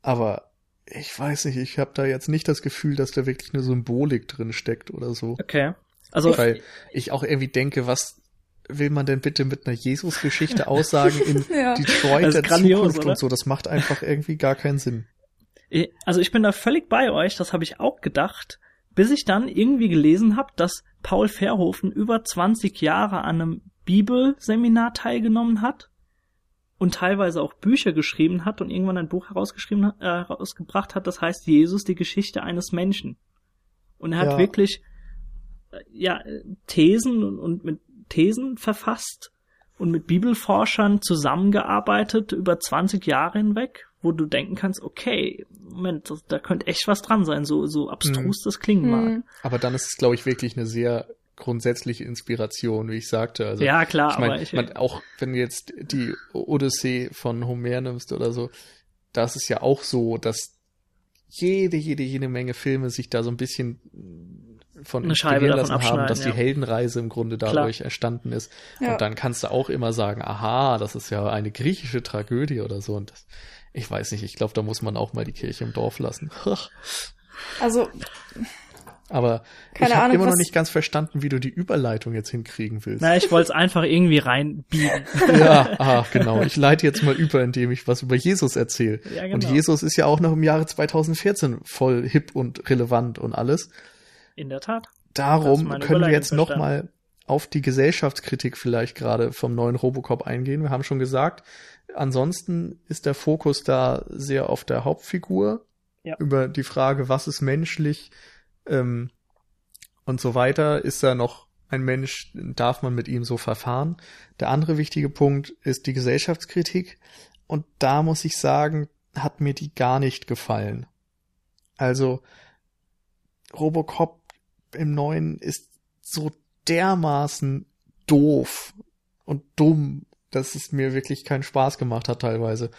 Aber ich weiß nicht, ich habe da jetzt nicht das Gefühl, dass da wirklich eine Symbolik drin steckt oder so. Okay. Also weil ich auch irgendwie denke, was will man denn bitte mit einer Jesus-Geschichte aussagen in ja. Detroit der grandios, Zukunft oder? und so? Das macht einfach irgendwie gar keinen Sinn. Also ich bin da völlig bei euch, das habe ich auch gedacht, bis ich dann irgendwie gelesen habe, dass Paul Verhoeven über 20 Jahre an einem Bibelseminar teilgenommen hat und teilweise auch Bücher geschrieben hat und irgendwann ein Buch herausgeschrieben äh, herausgebracht hat, das heißt Jesus, die Geschichte eines Menschen. Und er hat ja. wirklich äh, ja Thesen und, und mit Thesen verfasst und mit Bibelforschern zusammengearbeitet über 20 Jahre hinweg, wo du denken kannst, okay, Moment, da könnte echt was dran sein, so, so abstrus mhm. das klingen mag. Mhm. Aber dann ist es, glaube ich, wirklich eine sehr grundsätzliche Inspiration, wie ich sagte. Also, ja, klar, ich mein, aber ich, man, auch wenn du jetzt die Odyssee von Homer nimmst oder so, da ist es ja auch so, dass jede, jede, jede Menge Filme sich da so ein bisschen von eine Scheibe lassen haben, dass ja. die Heldenreise im Grunde dadurch Klar. erstanden ist. Ja. Und dann kannst du auch immer sagen, aha, das ist ja eine griechische Tragödie oder so. Und das, ich weiß nicht, ich glaube, da muss man auch mal die Kirche im Dorf lassen. also. Aber ich habe immer noch nicht ganz verstanden, wie du die Überleitung jetzt hinkriegen willst. Na, ich wollte es einfach irgendwie reinbiegen. ja, ah, genau. Ich leite jetzt mal über, indem ich was über Jesus erzähle. Ja, genau. Und Jesus ist ja auch noch im Jahre 2014 voll hip und relevant und alles. In der Tat. Darum können wir jetzt noch mal auf die Gesellschaftskritik vielleicht gerade vom neuen Robocop eingehen. Wir haben schon gesagt, ansonsten ist der Fokus da sehr auf der Hauptfigur ja. über die Frage, was ist menschlich ähm, und so weiter. Ist er noch ein Mensch? Darf man mit ihm so verfahren? Der andere wichtige Punkt ist die Gesellschaftskritik und da muss ich sagen, hat mir die gar nicht gefallen. Also Robocop im neuen ist so dermaßen doof und dumm, dass es mir wirklich keinen Spaß gemacht hat teilweise.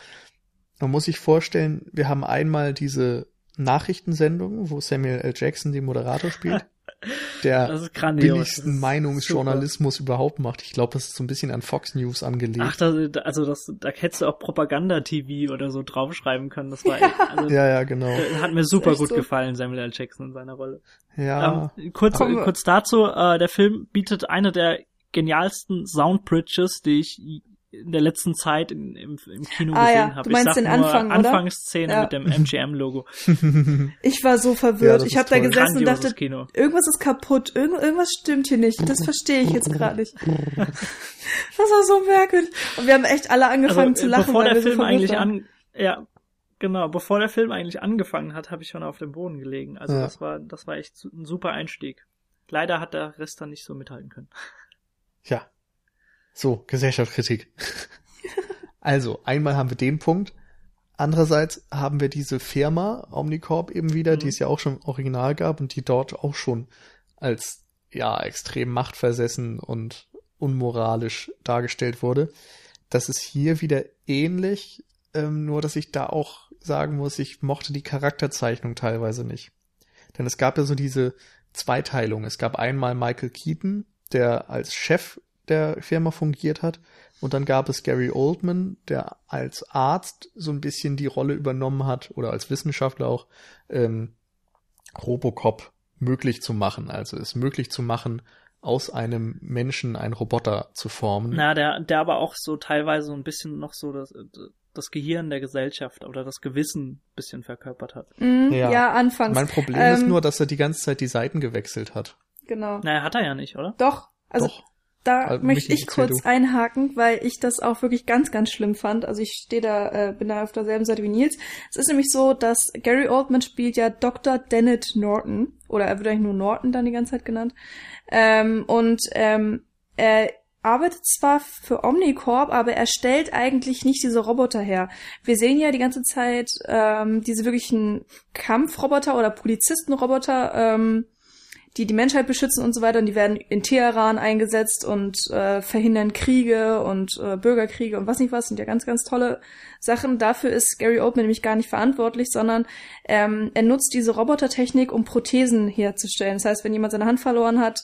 Man muss sich vorstellen, wir haben einmal diese Nachrichtensendung, wo Samuel L. Jackson den Moderator spielt. der billigsten Meinungsjournalismus Super. überhaupt macht. Ich glaube, das ist so ein bisschen an Fox News angelegt. Ach, das, also das, da hättest du auch Propaganda-TV oder so draufschreiben können. Das war echt, also, ja, ja, genau. Hat mir super gut so. gefallen, Samuel L. Jackson in seiner Rolle. Ja. Ähm, kurz, kurz dazu, äh, der Film bietet eine der genialsten Soundbridges, die ich in der letzten Zeit in, im, im Kino ah, gesehen ja. habe. Du meinst den Anfang, oder? Anfangsszene ja. mit dem MGM-Logo. Ich war so verwirrt. Ja, ich habe da gesessen und dachte, Kino. irgendwas ist kaputt, Irgend, irgendwas stimmt hier nicht. Das verstehe ich jetzt gerade nicht. Das war so merkwürdig. Und wir haben echt alle angefangen also, zu lachen. Bevor der Film so eigentlich an, ja, genau, bevor der Film eigentlich angefangen hat, habe ich schon auf dem Boden gelegen. Also ja. das war, das war echt ein super Einstieg. Leider hat der Rest dann nicht so mithalten können. Ja, so, Gesellschaftskritik. also, einmal haben wir den Punkt. Andererseits haben wir diese Firma Omnicorp eben wieder, mhm. die es ja auch schon im Original gab und die dort auch schon als ja extrem machtversessen und unmoralisch dargestellt wurde. Das ist hier wieder ähnlich, ähm, nur dass ich da auch sagen muss, ich mochte die Charakterzeichnung teilweise nicht. Denn es gab ja so diese Zweiteilung. Es gab einmal Michael Keaton, der als Chef der Firma fungiert hat. Und dann gab es Gary Oldman, der als Arzt so ein bisschen die Rolle übernommen hat oder als Wissenschaftler auch ähm, Robocop möglich zu machen, also es möglich zu machen, aus einem Menschen einen Roboter zu formen. Na, der, der aber auch so teilweise so ein bisschen noch so das, das Gehirn der Gesellschaft oder das Gewissen ein bisschen verkörpert hat. Mm, ja. ja, anfangs. Mein Problem ähm, ist nur, dass er die ganze Zeit die Seiten gewechselt hat. Genau. Naja, hat er ja nicht, oder? Doch. Also Doch. Da also möchte ich kurz einhaken, weil ich das auch wirklich ganz, ganz schlimm fand. Also ich stehe da, äh, bin da auf derselben Seite wie Nils. Es ist nämlich so, dass Gary Oldman spielt ja Dr. Dennett Norton. Oder er wird eigentlich nur Norton dann die ganze Zeit genannt. Ähm, und ähm, er arbeitet zwar für Omnicorp, aber er stellt eigentlich nicht diese Roboter her. Wir sehen ja die ganze Zeit ähm, diese wirklichen Kampfroboter oder Polizistenroboter, ähm, die die Menschheit beschützen und so weiter. Und die werden in Teheran eingesetzt und äh, verhindern Kriege und äh, Bürgerkriege und was nicht was. Sind ja ganz, ganz tolle Sachen. Dafür ist Gary Oldman nämlich gar nicht verantwortlich, sondern ähm, er nutzt diese Robotertechnik, um Prothesen herzustellen. Das heißt, wenn jemand seine Hand verloren hat,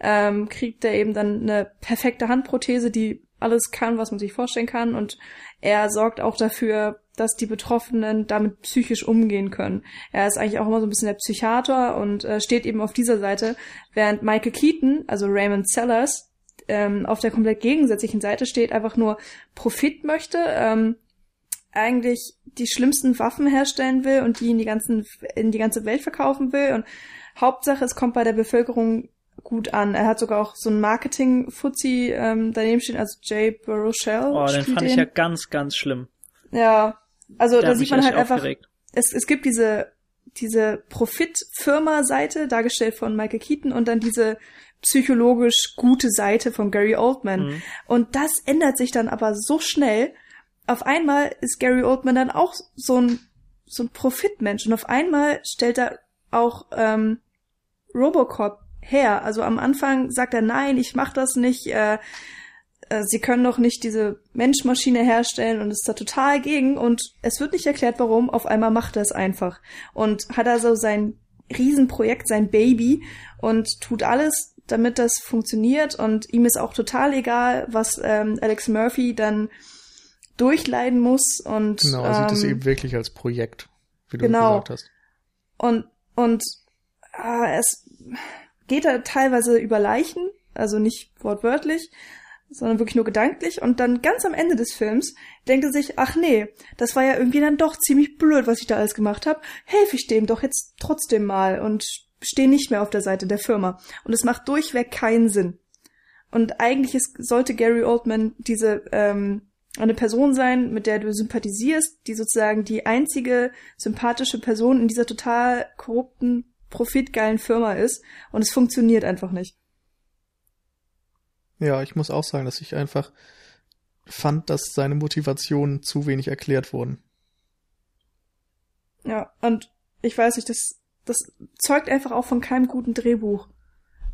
ähm, kriegt er eben dann eine perfekte Handprothese, die alles kann, was man sich vorstellen kann. Und er sorgt auch dafür, dass die Betroffenen damit psychisch umgehen können. Er ist eigentlich auch immer so ein bisschen der Psychiater und äh, steht eben auf dieser Seite, während Michael Keaton, also Raymond Sellers, ähm, auf der komplett gegensätzlichen Seite steht, einfach nur Profit möchte, ähm, eigentlich die schlimmsten Waffen herstellen will und die in die ganzen in die ganze Welt verkaufen will und Hauptsache es kommt bei der Bevölkerung gut an. Er hat sogar auch so ein Marketing-Fuzzi ähm, daneben stehen, also Jay Baruchel. Oh, den fand den. ich ja ganz, ganz schlimm. Ja, also da sieht man halt einfach, es, es gibt diese, diese Profit-Firma-Seite, dargestellt von Michael Keaton, und dann diese psychologisch gute Seite von Gary Oldman. Mhm. Und das ändert sich dann aber so schnell. Auf einmal ist Gary Oldman dann auch so ein, so ein Profitmensch. Und auf einmal stellt er auch ähm, Robocop her. Also am Anfang sagt er, nein, ich mach das nicht. Äh, äh, sie können doch nicht diese Menschmaschine herstellen und ist da total gegen und es wird nicht erklärt, warum. Auf einmal macht er es einfach und hat also sein Riesenprojekt, sein Baby und tut alles, damit das funktioniert und ihm ist auch total egal, was ähm, Alex Murphy dann durchleiden muss und genau, er sieht es ähm, eben wirklich als Projekt, wie du genau. gesagt hast. Und und äh, es geht da teilweise über Leichen, also nicht wortwörtlich, sondern wirklich nur gedanklich. Und dann ganz am Ende des Films denkt er sich, ach nee, das war ja irgendwie dann doch ziemlich blöd, was ich da alles gemacht habe. Helfe ich dem doch jetzt trotzdem mal und stehe nicht mehr auf der Seite der Firma. Und es macht durchweg keinen Sinn. Und eigentlich ist, sollte Gary Oldman diese ähm, eine Person sein, mit der du sympathisierst, die sozusagen die einzige sympathische Person in dieser total korrupten, profitgeilen Firma ist. Und es funktioniert einfach nicht. Ja, ich muss auch sagen, dass ich einfach fand, dass seine Motivationen zu wenig erklärt wurden. Ja, und ich weiß nicht, das, das zeugt einfach auch von keinem guten Drehbuch.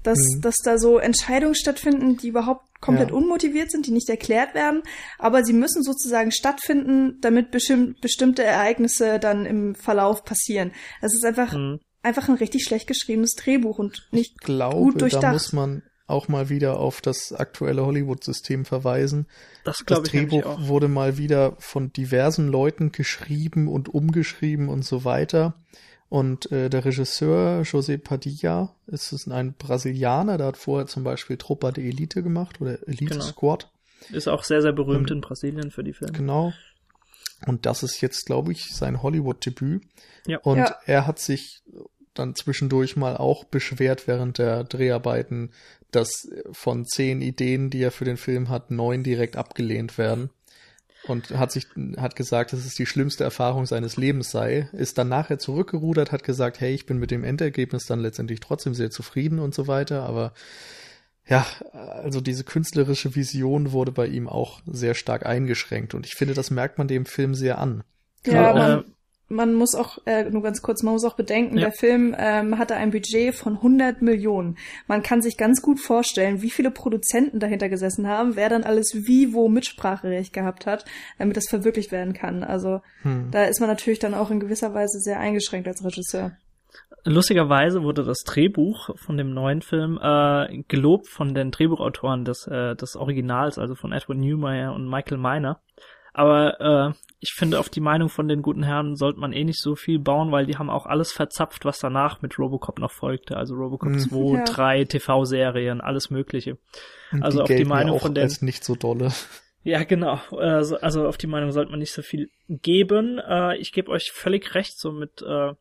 Dass, mhm. dass da so Entscheidungen stattfinden, die überhaupt komplett ja. unmotiviert sind, die nicht erklärt werden, aber sie müssen sozusagen stattfinden, damit bestimm bestimmte Ereignisse dann im Verlauf passieren. Es ist einfach mhm. einfach ein richtig schlecht geschriebenes Drehbuch und nicht ich glaube, gut durchdacht. Da muss man auch mal wieder auf das aktuelle Hollywood-System verweisen. Das, das Drehbuch wurde mal wieder von diversen Leuten geschrieben und umgeschrieben und so weiter. Und äh, der Regisseur José Padilla ist ein Brasilianer, der hat vorher zum Beispiel Tropa de Elite gemacht oder Elite genau. Squad. Ist auch sehr, sehr berühmt und, in Brasilien für die Filme. Genau. Und das ist jetzt, glaube ich, sein Hollywood-Debüt. Ja. Und ja. er hat sich dann zwischendurch mal auch beschwert während der Dreharbeiten, dass von zehn Ideen, die er für den Film hat, neun direkt abgelehnt werden. Und hat sich, hat gesagt, dass es die schlimmste Erfahrung seines Lebens sei, ist dann nachher zurückgerudert, hat gesagt, hey, ich bin mit dem Endergebnis dann letztendlich trotzdem sehr zufrieden und so weiter, aber ja, also diese künstlerische Vision wurde bei ihm auch sehr stark eingeschränkt und ich finde, das merkt man dem Film sehr an. Ja, man, man muss auch, äh, nur ganz kurz, man muss auch bedenken, ja. der Film ähm, hatte ein Budget von 100 Millionen. Man kann sich ganz gut vorstellen, wie viele Produzenten dahinter gesessen haben, wer dann alles wie wo Mitspracherecht gehabt hat, damit das verwirklicht werden kann. Also hm. da ist man natürlich dann auch in gewisser Weise sehr eingeschränkt als Regisseur. Lustigerweise wurde das Drehbuch von dem neuen Film äh, gelobt von den Drehbuchautoren des, äh, des Originals, also von Edward Newmeyer und Michael Miner. Aber äh, ich finde, auf die Meinung von den guten Herren sollte man eh nicht so viel bauen, weil die haben auch alles verzapft, was danach mit Robocop noch folgte. Also Robocop mhm. 2, ja. 3, TV-Serien, alles Mögliche. Und also die auf die Meinung von den. nicht so dolle. Ja, genau. Also, also auf die Meinung sollte man nicht so viel geben. Äh, ich gebe euch völlig recht, so mit äh,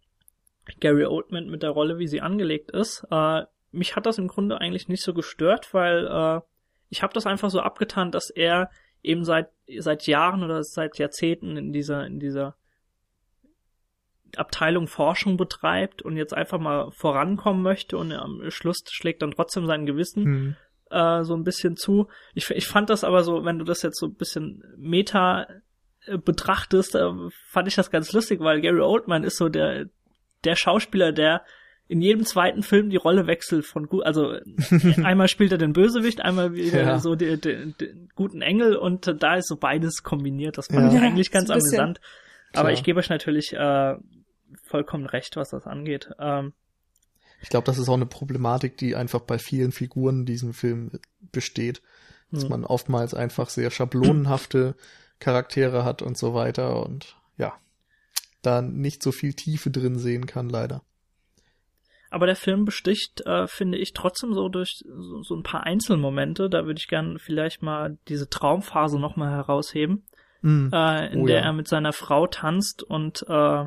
Gary Oldman mit der Rolle, wie sie angelegt ist. Äh, mich hat das im Grunde eigentlich nicht so gestört, weil äh, ich habe das einfach so abgetan, dass er eben seit seit Jahren oder seit Jahrzehnten in dieser in dieser Abteilung Forschung betreibt und jetzt einfach mal vorankommen möchte und am Schluss schlägt dann trotzdem sein Gewissen mhm. äh, so ein bisschen zu. Ich, ich fand das aber so, wenn du das jetzt so ein bisschen meta äh, betrachtest, äh, fand ich das ganz lustig, weil Gary Oldman ist so der der Schauspieler, der in jedem zweiten Film die Rolle wechselt von gut, also einmal spielt er den Bösewicht, einmal wieder ja. so den, den, den, guten Engel und da ist so beides kombiniert. Das fand ja. ich eigentlich ganz amüsant. Aber ich gebe euch natürlich äh, vollkommen recht, was das angeht. Ähm, ich glaube, das ist auch eine Problematik, die einfach bei vielen Figuren in diesem Film besteht, dass hm. man oftmals einfach sehr schablonenhafte Charaktere hat und so weiter und ja, da nicht so viel Tiefe drin sehen kann, leider. Aber der Film besticht, äh, finde ich, trotzdem so durch so, so ein paar Einzelmomente. Da würde ich gern vielleicht mal diese Traumphase nochmal herausheben, mm. äh, in oh, der ja. er mit seiner Frau tanzt und äh,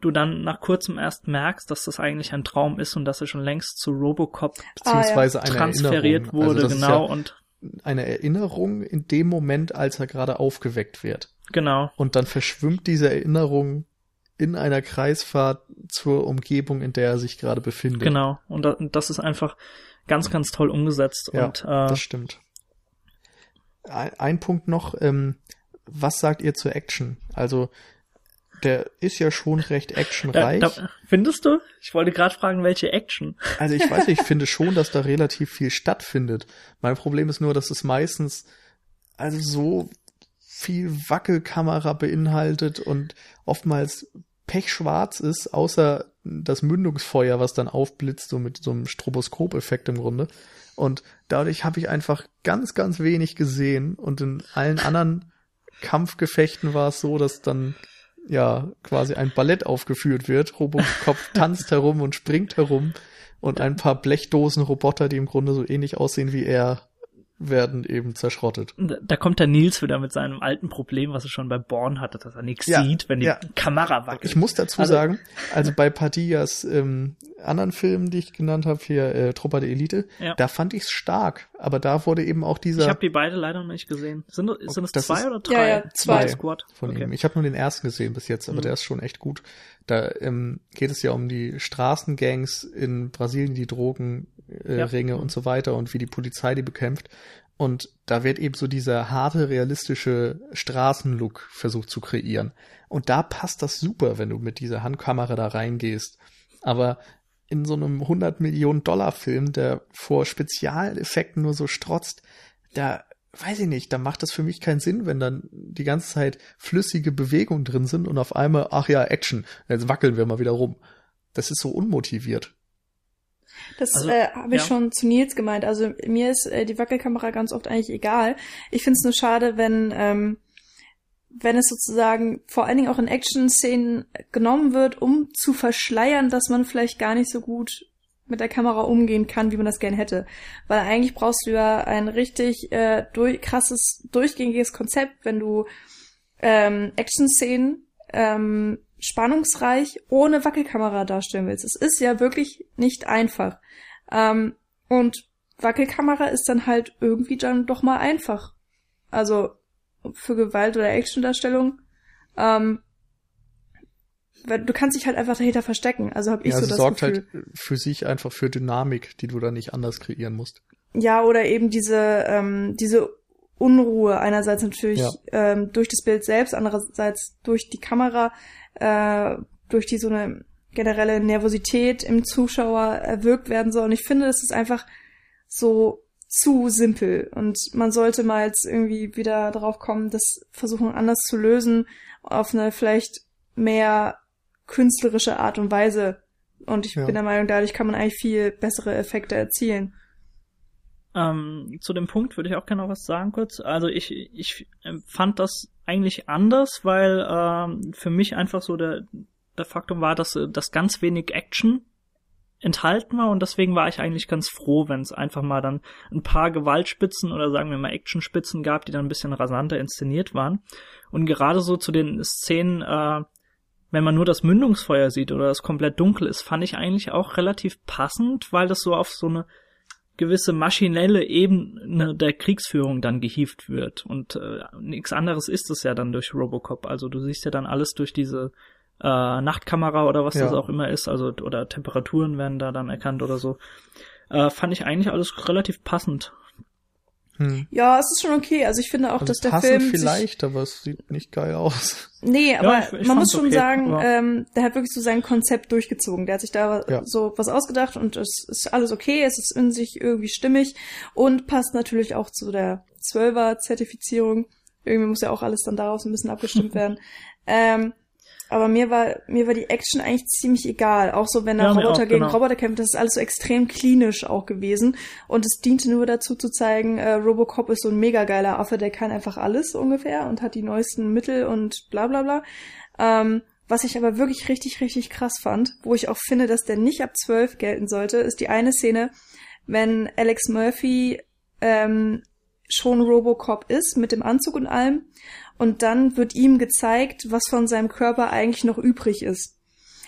du dann nach kurzem erst merkst, dass das eigentlich ein Traum ist und dass er schon längst zu Robocop beziehungsweise ah, ja. transferiert wurde, also genau ja und eine Erinnerung in dem Moment, als er gerade aufgeweckt wird. Genau. Und dann verschwimmt diese Erinnerung in einer Kreisfahrt zur Umgebung, in der er sich gerade befindet. Genau, und das ist einfach ganz, ganz toll umgesetzt. Ja, und, äh, das stimmt. Ein, ein Punkt noch, ähm, was sagt ihr zur Action? Also, der ist ja schon recht actionreich. Da, da, findest du? Ich wollte gerade fragen, welche Action. Also ich weiß, ich finde schon, dass da relativ viel stattfindet. Mein Problem ist nur, dass es meistens also so viel Wackelkamera beinhaltet und oftmals pechschwarz ist, außer das Mündungsfeuer, was dann aufblitzt, so mit so einem Stroboskop-Effekt im Grunde. Und dadurch habe ich einfach ganz, ganz wenig gesehen. Und in allen anderen Kampfgefechten war es so, dass dann ja quasi ein Ballett aufgeführt wird. Robocop tanzt herum und springt herum und ein paar Blechdosen-Roboter, die im Grunde so ähnlich aussehen wie er, werden eben zerschrottet. Da kommt der Nils wieder mit seinem alten Problem, was er schon bei Born hatte, dass er nichts ja, sieht, wenn die ja. Kamera wackelt. Ich muss dazu also, sagen, also bei Padillas ähm, anderen Filmen, die ich genannt habe, hier äh, Trupper der Elite, ja. da fand ich es stark, aber da wurde eben auch dieser. Ich habe die beide leider noch nicht gesehen. Sind, sind es zwei oder drei? Ja, ja, zwei. Squad von okay. ihm. Ich habe nur den ersten gesehen bis jetzt, aber mhm. der ist schon echt gut. Da ähm, geht es ja um die Straßengangs in Brasilien, die Drogen äh, ja. Ringe und so weiter und wie die Polizei die bekämpft. Und da wird eben so dieser harte, realistische Straßenlook versucht zu kreieren. Und da passt das super, wenn du mit dieser Handkamera da reingehst. Aber in so einem 100 Millionen Dollar Film, der vor Spezialeffekten nur so strotzt, da weiß ich nicht, da macht das für mich keinen Sinn, wenn dann die ganze Zeit flüssige Bewegungen drin sind und auf einmal, ach ja, Action, jetzt wackeln wir mal wieder rum. das ist so unmotiviert. Das also, äh, habe ich ja. schon zu Nils gemeint. Also mir ist äh, die Wackelkamera ganz oft eigentlich egal. Ich finde es nur schade, wenn ähm, wenn es sozusagen vor allen Dingen auch in Action-Szenen genommen wird, um zu verschleiern, dass man vielleicht gar nicht so gut mit der Kamera umgehen kann, wie man das gern hätte. Weil eigentlich brauchst du ja ein richtig äh, durch, krasses, durchgängiges Konzept, wenn du ähm, Action-Szenen ähm, spannungsreich ohne Wackelkamera darstellen willst. Es ist ja wirklich nicht einfach. Ähm, und Wackelkamera ist dann halt irgendwie dann doch mal einfach. Also für Gewalt oder Action-Darstellung. Ähm, weil du kannst dich halt einfach dahinter verstecken. Also habe ich ja, so das sorgt halt Gefühl. halt für sich einfach für Dynamik, die du da nicht anders kreieren musst. Ja, oder eben diese ähm, diese Unruhe einerseits natürlich ja. ähm, durch das Bild selbst, andererseits durch die Kamera, äh, durch die so eine generelle Nervosität im Zuschauer erwirkt werden soll. Und ich finde, das ist einfach so zu simpel und man sollte mal jetzt irgendwie wieder drauf kommen, das versuchen anders zu lösen auf eine vielleicht mehr künstlerische Art und Weise. Und ich ja. bin der Meinung, dadurch kann man eigentlich viel bessere Effekte erzielen. Ähm, zu dem Punkt würde ich auch gerne noch was sagen kurz. Also ich, ich fand das eigentlich anders, weil ähm, für mich einfach so der, der Faktum war, dass, dass ganz wenig Action enthalten war und deswegen war ich eigentlich ganz froh, wenn es einfach mal dann ein paar Gewaltspitzen oder sagen wir mal Actionspitzen gab, die dann ein bisschen rasanter inszeniert waren. Und gerade so zu den Szenen, äh, wenn man nur das Mündungsfeuer sieht oder das komplett dunkel ist, fand ich eigentlich auch relativ passend, weil das so auf so eine gewisse maschinelle Ebene der Kriegsführung dann gehievt wird. Und äh, nichts anderes ist es ja dann durch Robocop. Also du siehst ja dann alles durch diese äh, Nachtkamera oder was ja. das auch immer ist, also oder Temperaturen werden da dann erkannt oder so. Äh, fand ich eigentlich alles relativ passend. Hm. Ja, es ist schon okay. Also ich finde auch, also dass der Film vielleicht, aber es sieht nicht geil aus. Nee, aber ja, ich, ich man muss schon okay, sagen, ähm, der hat wirklich so sein Konzept durchgezogen. Der hat sich da ja. so was ausgedacht und es ist alles okay, es ist in sich irgendwie stimmig und passt natürlich auch zu der Zwölfer-Zertifizierung. Irgendwie muss ja auch alles dann daraus ein bisschen abgestimmt werden. Ähm, aber mir war, mir war die Action eigentlich ziemlich egal. Auch so, wenn er ja, Roboter auch, gegen genau. Roboter kämpft, das ist alles so extrem klinisch auch gewesen. Und es diente nur dazu zu zeigen, äh, Robocop ist so ein mega geiler Affe, der kann einfach alles ungefähr und hat die neuesten Mittel und bla bla bla. Ähm, was ich aber wirklich richtig, richtig krass fand, wo ich auch finde, dass der nicht ab zwölf gelten sollte, ist die eine Szene, wenn Alex Murphy ähm, schon Robocop ist, mit dem Anzug und allem und dann wird ihm gezeigt, was von seinem Körper eigentlich noch übrig ist.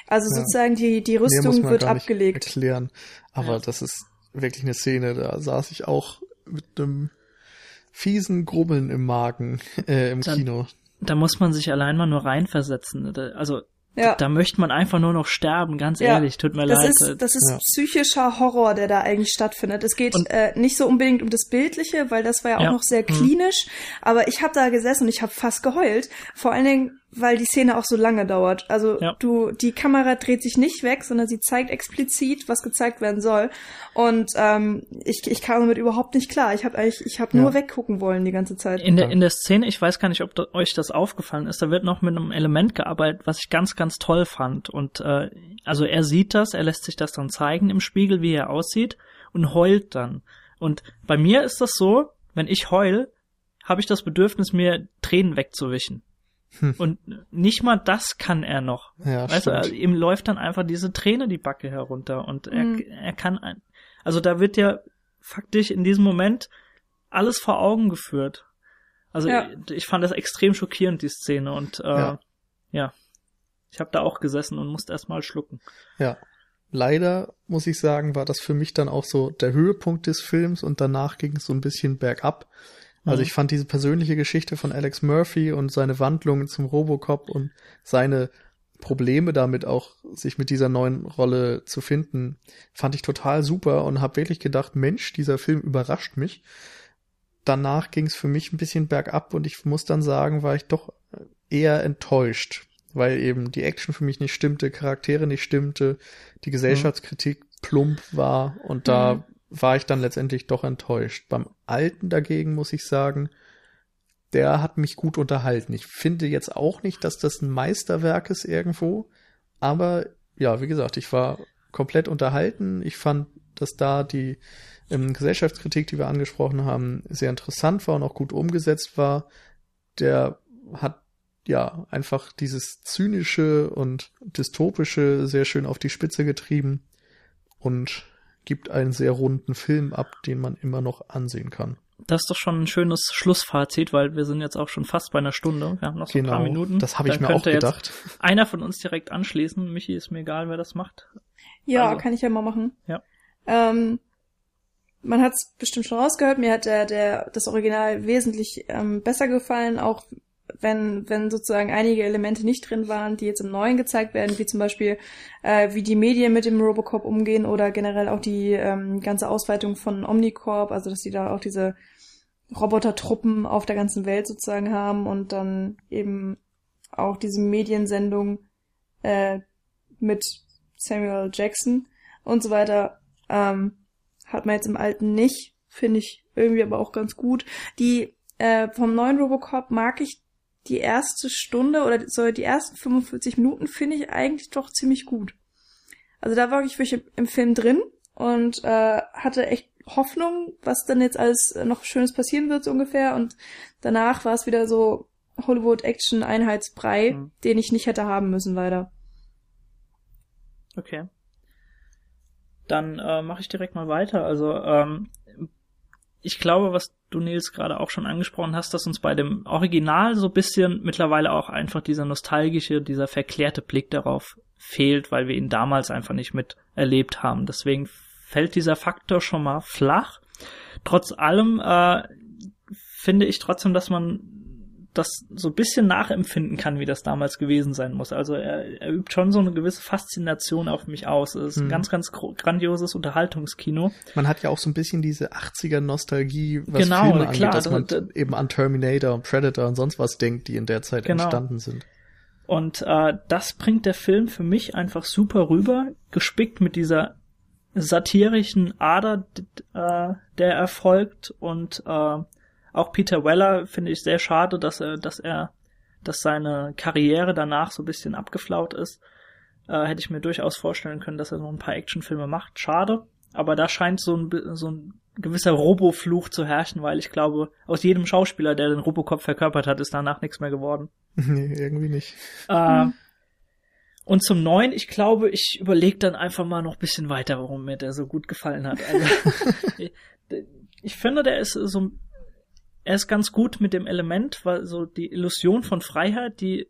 Also ja. sozusagen die, die Rüstung wird abgelegt. erklären. Aber ja. das ist wirklich eine Szene, da saß ich auch mit einem fiesen Grubbeln im Magen äh, im da, Kino. Da muss man sich allein mal nur reinversetzen. Also ja. Da möchte man einfach nur noch sterben, ganz ja. ehrlich, tut mir das leid. Ist, das ist ja. psychischer Horror, der da eigentlich stattfindet. Es geht äh, nicht so unbedingt um das Bildliche, weil das war ja auch ja. noch sehr mhm. klinisch, mhm. aber ich habe da gesessen und ich habe fast geheult. Vor allen Dingen, weil die Szene auch so lange dauert. Also ja. du, die Kamera dreht sich nicht weg, sondern sie zeigt explizit, was gezeigt werden soll. Und ähm, ich, ich kam damit überhaupt nicht klar. Ich habe eigentlich, ich habe nur ja. weggucken wollen die ganze Zeit. In der in der Szene, ich weiß gar nicht, ob da, euch das aufgefallen ist, da wird noch mit einem Element gearbeitet, was ich ganz ganz toll fand. Und äh, also er sieht das, er lässt sich das dann zeigen im Spiegel, wie er aussieht und heult dann. Und bei mir ist das so, wenn ich heul, habe ich das Bedürfnis, mir Tränen wegzuwischen. Hm. Und nicht mal das kann er noch. Ja, weißt stimmt. du, ihm läuft dann einfach diese Träne die Backe herunter und er, hm. er kann ein, also da wird ja faktisch in diesem Moment alles vor Augen geführt. Also ja. ich, ich, fand das extrem schockierend, die Szene und äh, ja. ja. Ich habe da auch gesessen und musste erstmal schlucken. Ja. Leider muss ich sagen, war das für mich dann auch so der Höhepunkt des Films und danach ging es so ein bisschen bergab. Also mhm. ich fand diese persönliche Geschichte von Alex Murphy und seine Wandlungen zum Robocop und seine Probleme damit auch, sich mit dieser neuen Rolle zu finden, fand ich total super und habe wirklich gedacht, Mensch, dieser Film überrascht mich. Danach ging es für mich ein bisschen bergab und ich muss dann sagen, war ich doch eher enttäuscht, weil eben die Action für mich nicht stimmte, Charaktere nicht stimmte, die Gesellschaftskritik plump war und da mhm war ich dann letztendlich doch enttäuscht. Beim alten dagegen muss ich sagen, der hat mich gut unterhalten. Ich finde jetzt auch nicht, dass das ein Meisterwerk ist irgendwo, aber ja, wie gesagt, ich war komplett unterhalten. Ich fand, dass da die ähm, Gesellschaftskritik, die wir angesprochen haben, sehr interessant war und auch gut umgesetzt war. Der hat ja einfach dieses zynische und dystopische sehr schön auf die Spitze getrieben und gibt einen sehr runden Film ab, den man immer noch ansehen kann. Das ist doch schon ein schönes Schlussfazit, weil wir sind jetzt auch schon fast bei einer Stunde. Wir haben noch so genau, ein paar genau, Minuten. Das habe ich mir auch gedacht. einer von uns direkt anschließen. Michi, ist mir egal, wer das macht. Ja, also. kann ich ja mal machen. Ja. Ähm, man hat es bestimmt schon rausgehört, mir hat der, der das Original wesentlich ähm, besser gefallen, auch wenn, wenn sozusagen einige Elemente nicht drin waren, die jetzt im Neuen gezeigt werden, wie zum Beispiel, äh, wie die Medien mit dem Robocop umgehen oder generell auch die ähm, ganze Ausweitung von Omnicorp, also dass die da auch diese Robotertruppen auf der ganzen Welt sozusagen haben und dann eben auch diese Mediensendung äh, mit Samuel Jackson und so weiter. Ähm, hat man jetzt im alten nicht, finde ich irgendwie aber auch ganz gut. Die äh, vom neuen Robocop mag ich die erste Stunde oder so die ersten 45 Minuten finde ich eigentlich doch ziemlich gut. Also da war ich wirklich im Film drin und äh, hatte echt Hoffnung, was dann jetzt alles noch Schönes passieren wird so ungefähr und danach war es wieder so Hollywood Action Einheitsbrei, mhm. den ich nicht hätte haben müssen leider. Okay. Dann äh, mache ich direkt mal weiter. Also ähm, ich glaube, was du Nils gerade auch schon angesprochen hast, dass uns bei dem Original so bisschen mittlerweile auch einfach dieser nostalgische, dieser verklärte Blick darauf fehlt, weil wir ihn damals einfach nicht miterlebt haben. Deswegen fällt dieser Faktor schon mal flach. Trotz allem äh, finde ich trotzdem, dass man das so ein bisschen nachempfinden kann, wie das damals gewesen sein muss. Also er, er übt schon so eine gewisse Faszination auf mich aus. Es ist hm. ein mhm. ganz, ganz grandioses Unterhaltungskino. Man hat ja auch so ein bisschen diese 80er Nostalgie, was genau, Filme angeht, klar, dass man das, eben an Terminator und Predator und sonst was denkt, die in der Zeit genau. entstanden sind. Und äh, das bringt der Film für mich einfach super rüber, gespickt mit dieser satirischen Ader, äh, der erfolgt und äh, auch Peter Weller finde ich sehr schade, dass er, dass er, dass seine Karriere danach so ein bisschen abgeflaut ist. Äh, hätte ich mir durchaus vorstellen können, dass er noch ein paar Actionfilme macht. Schade. Aber da scheint so ein, so ein gewisser Robo-Fluch zu herrschen, weil ich glaube, aus jedem Schauspieler, der den Robocop verkörpert hat, ist danach nichts mehr geworden. Nee, irgendwie nicht. Äh, und zum neuen, ich glaube, ich überlege dann einfach mal noch ein bisschen weiter, warum mir der so gut gefallen hat. Also, ich, finde, der ist so er ist ganz gut mit dem Element, weil so die Illusion von Freiheit, die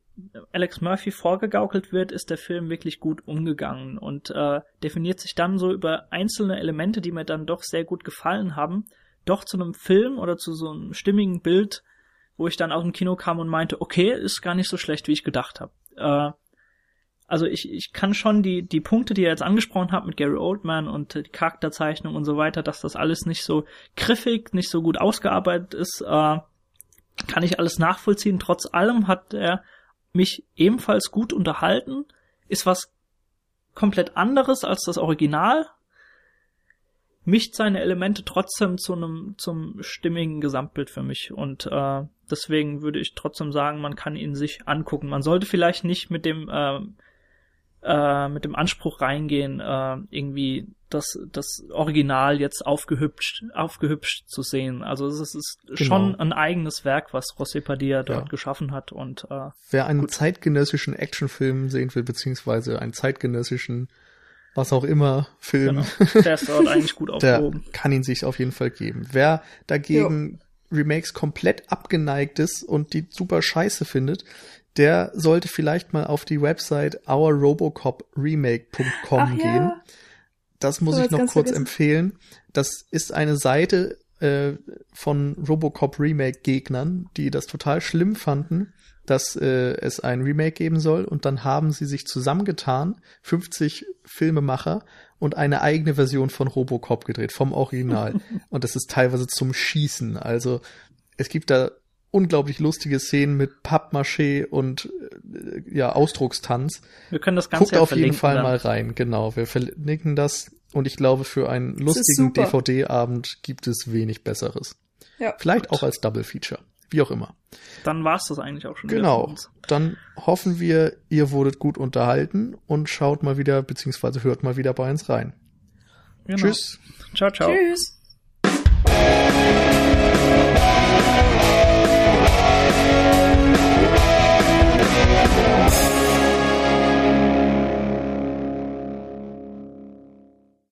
Alex Murphy vorgegaukelt wird, ist der Film wirklich gut umgegangen und äh, definiert sich dann so über einzelne Elemente, die mir dann doch sehr gut gefallen haben, doch zu einem Film oder zu so einem stimmigen Bild, wo ich dann aus dem Kino kam und meinte, okay, ist gar nicht so schlecht, wie ich gedacht habe. Äh, also ich, ich kann schon die, die Punkte, die ihr jetzt angesprochen habt mit Gary Oldman und die Charakterzeichnung und so weiter, dass das alles nicht so griffig, nicht so gut ausgearbeitet ist, äh, kann ich alles nachvollziehen. Trotz allem hat er mich ebenfalls gut unterhalten, ist was komplett anderes als das Original, mischt seine Elemente trotzdem zu einem zum stimmigen Gesamtbild für mich und äh, deswegen würde ich trotzdem sagen, man kann ihn sich angucken. Man sollte vielleicht nicht mit dem äh, äh, mit dem Anspruch reingehen, äh, irgendwie das, das Original jetzt aufgehübscht, aufgehübscht zu sehen. Also es ist genau. schon ein eigenes Werk, was José Padilla dort ja. geschaffen hat. Und äh, wer einen gut. zeitgenössischen Actionfilm sehen will, beziehungsweise einen zeitgenössischen was auch immer Film, genau. der ist dort eigentlich gut aufgehoben. Der kann ihn sich auf jeden Fall geben. Wer dagegen jo. Remakes komplett abgeneigt ist und die super scheiße findet, der sollte vielleicht mal auf die Website ourrobocopremake.com ja. gehen. Das muss ich noch kurz vergessen. empfehlen. Das ist eine Seite äh, von Robocop Remake Gegnern, die das total schlimm fanden, dass äh, es ein Remake geben soll und dann haben sie sich zusammengetan, 50 Filmemacher und eine eigene Version von Robocop gedreht vom Original und das ist teilweise zum Schießen. Also es gibt da unglaublich lustige Szenen mit Pappmaché und äh, ja Ausdruckstanz. Wir können das Ganze Guckt ja auf jeden Fall dann. mal rein, genau. Wir verlinken das und ich glaube, für einen lustigen DVD-Abend gibt es wenig Besseres. Ja, Vielleicht gut. auch als Double Feature. wie auch immer. Dann war's das eigentlich auch schon. Genau. Dann hoffen wir, ihr wurdet gut unterhalten und schaut mal wieder, beziehungsweise hört mal wieder bei uns rein. Genau. Tschüss. Ciao, ciao. Tschüss.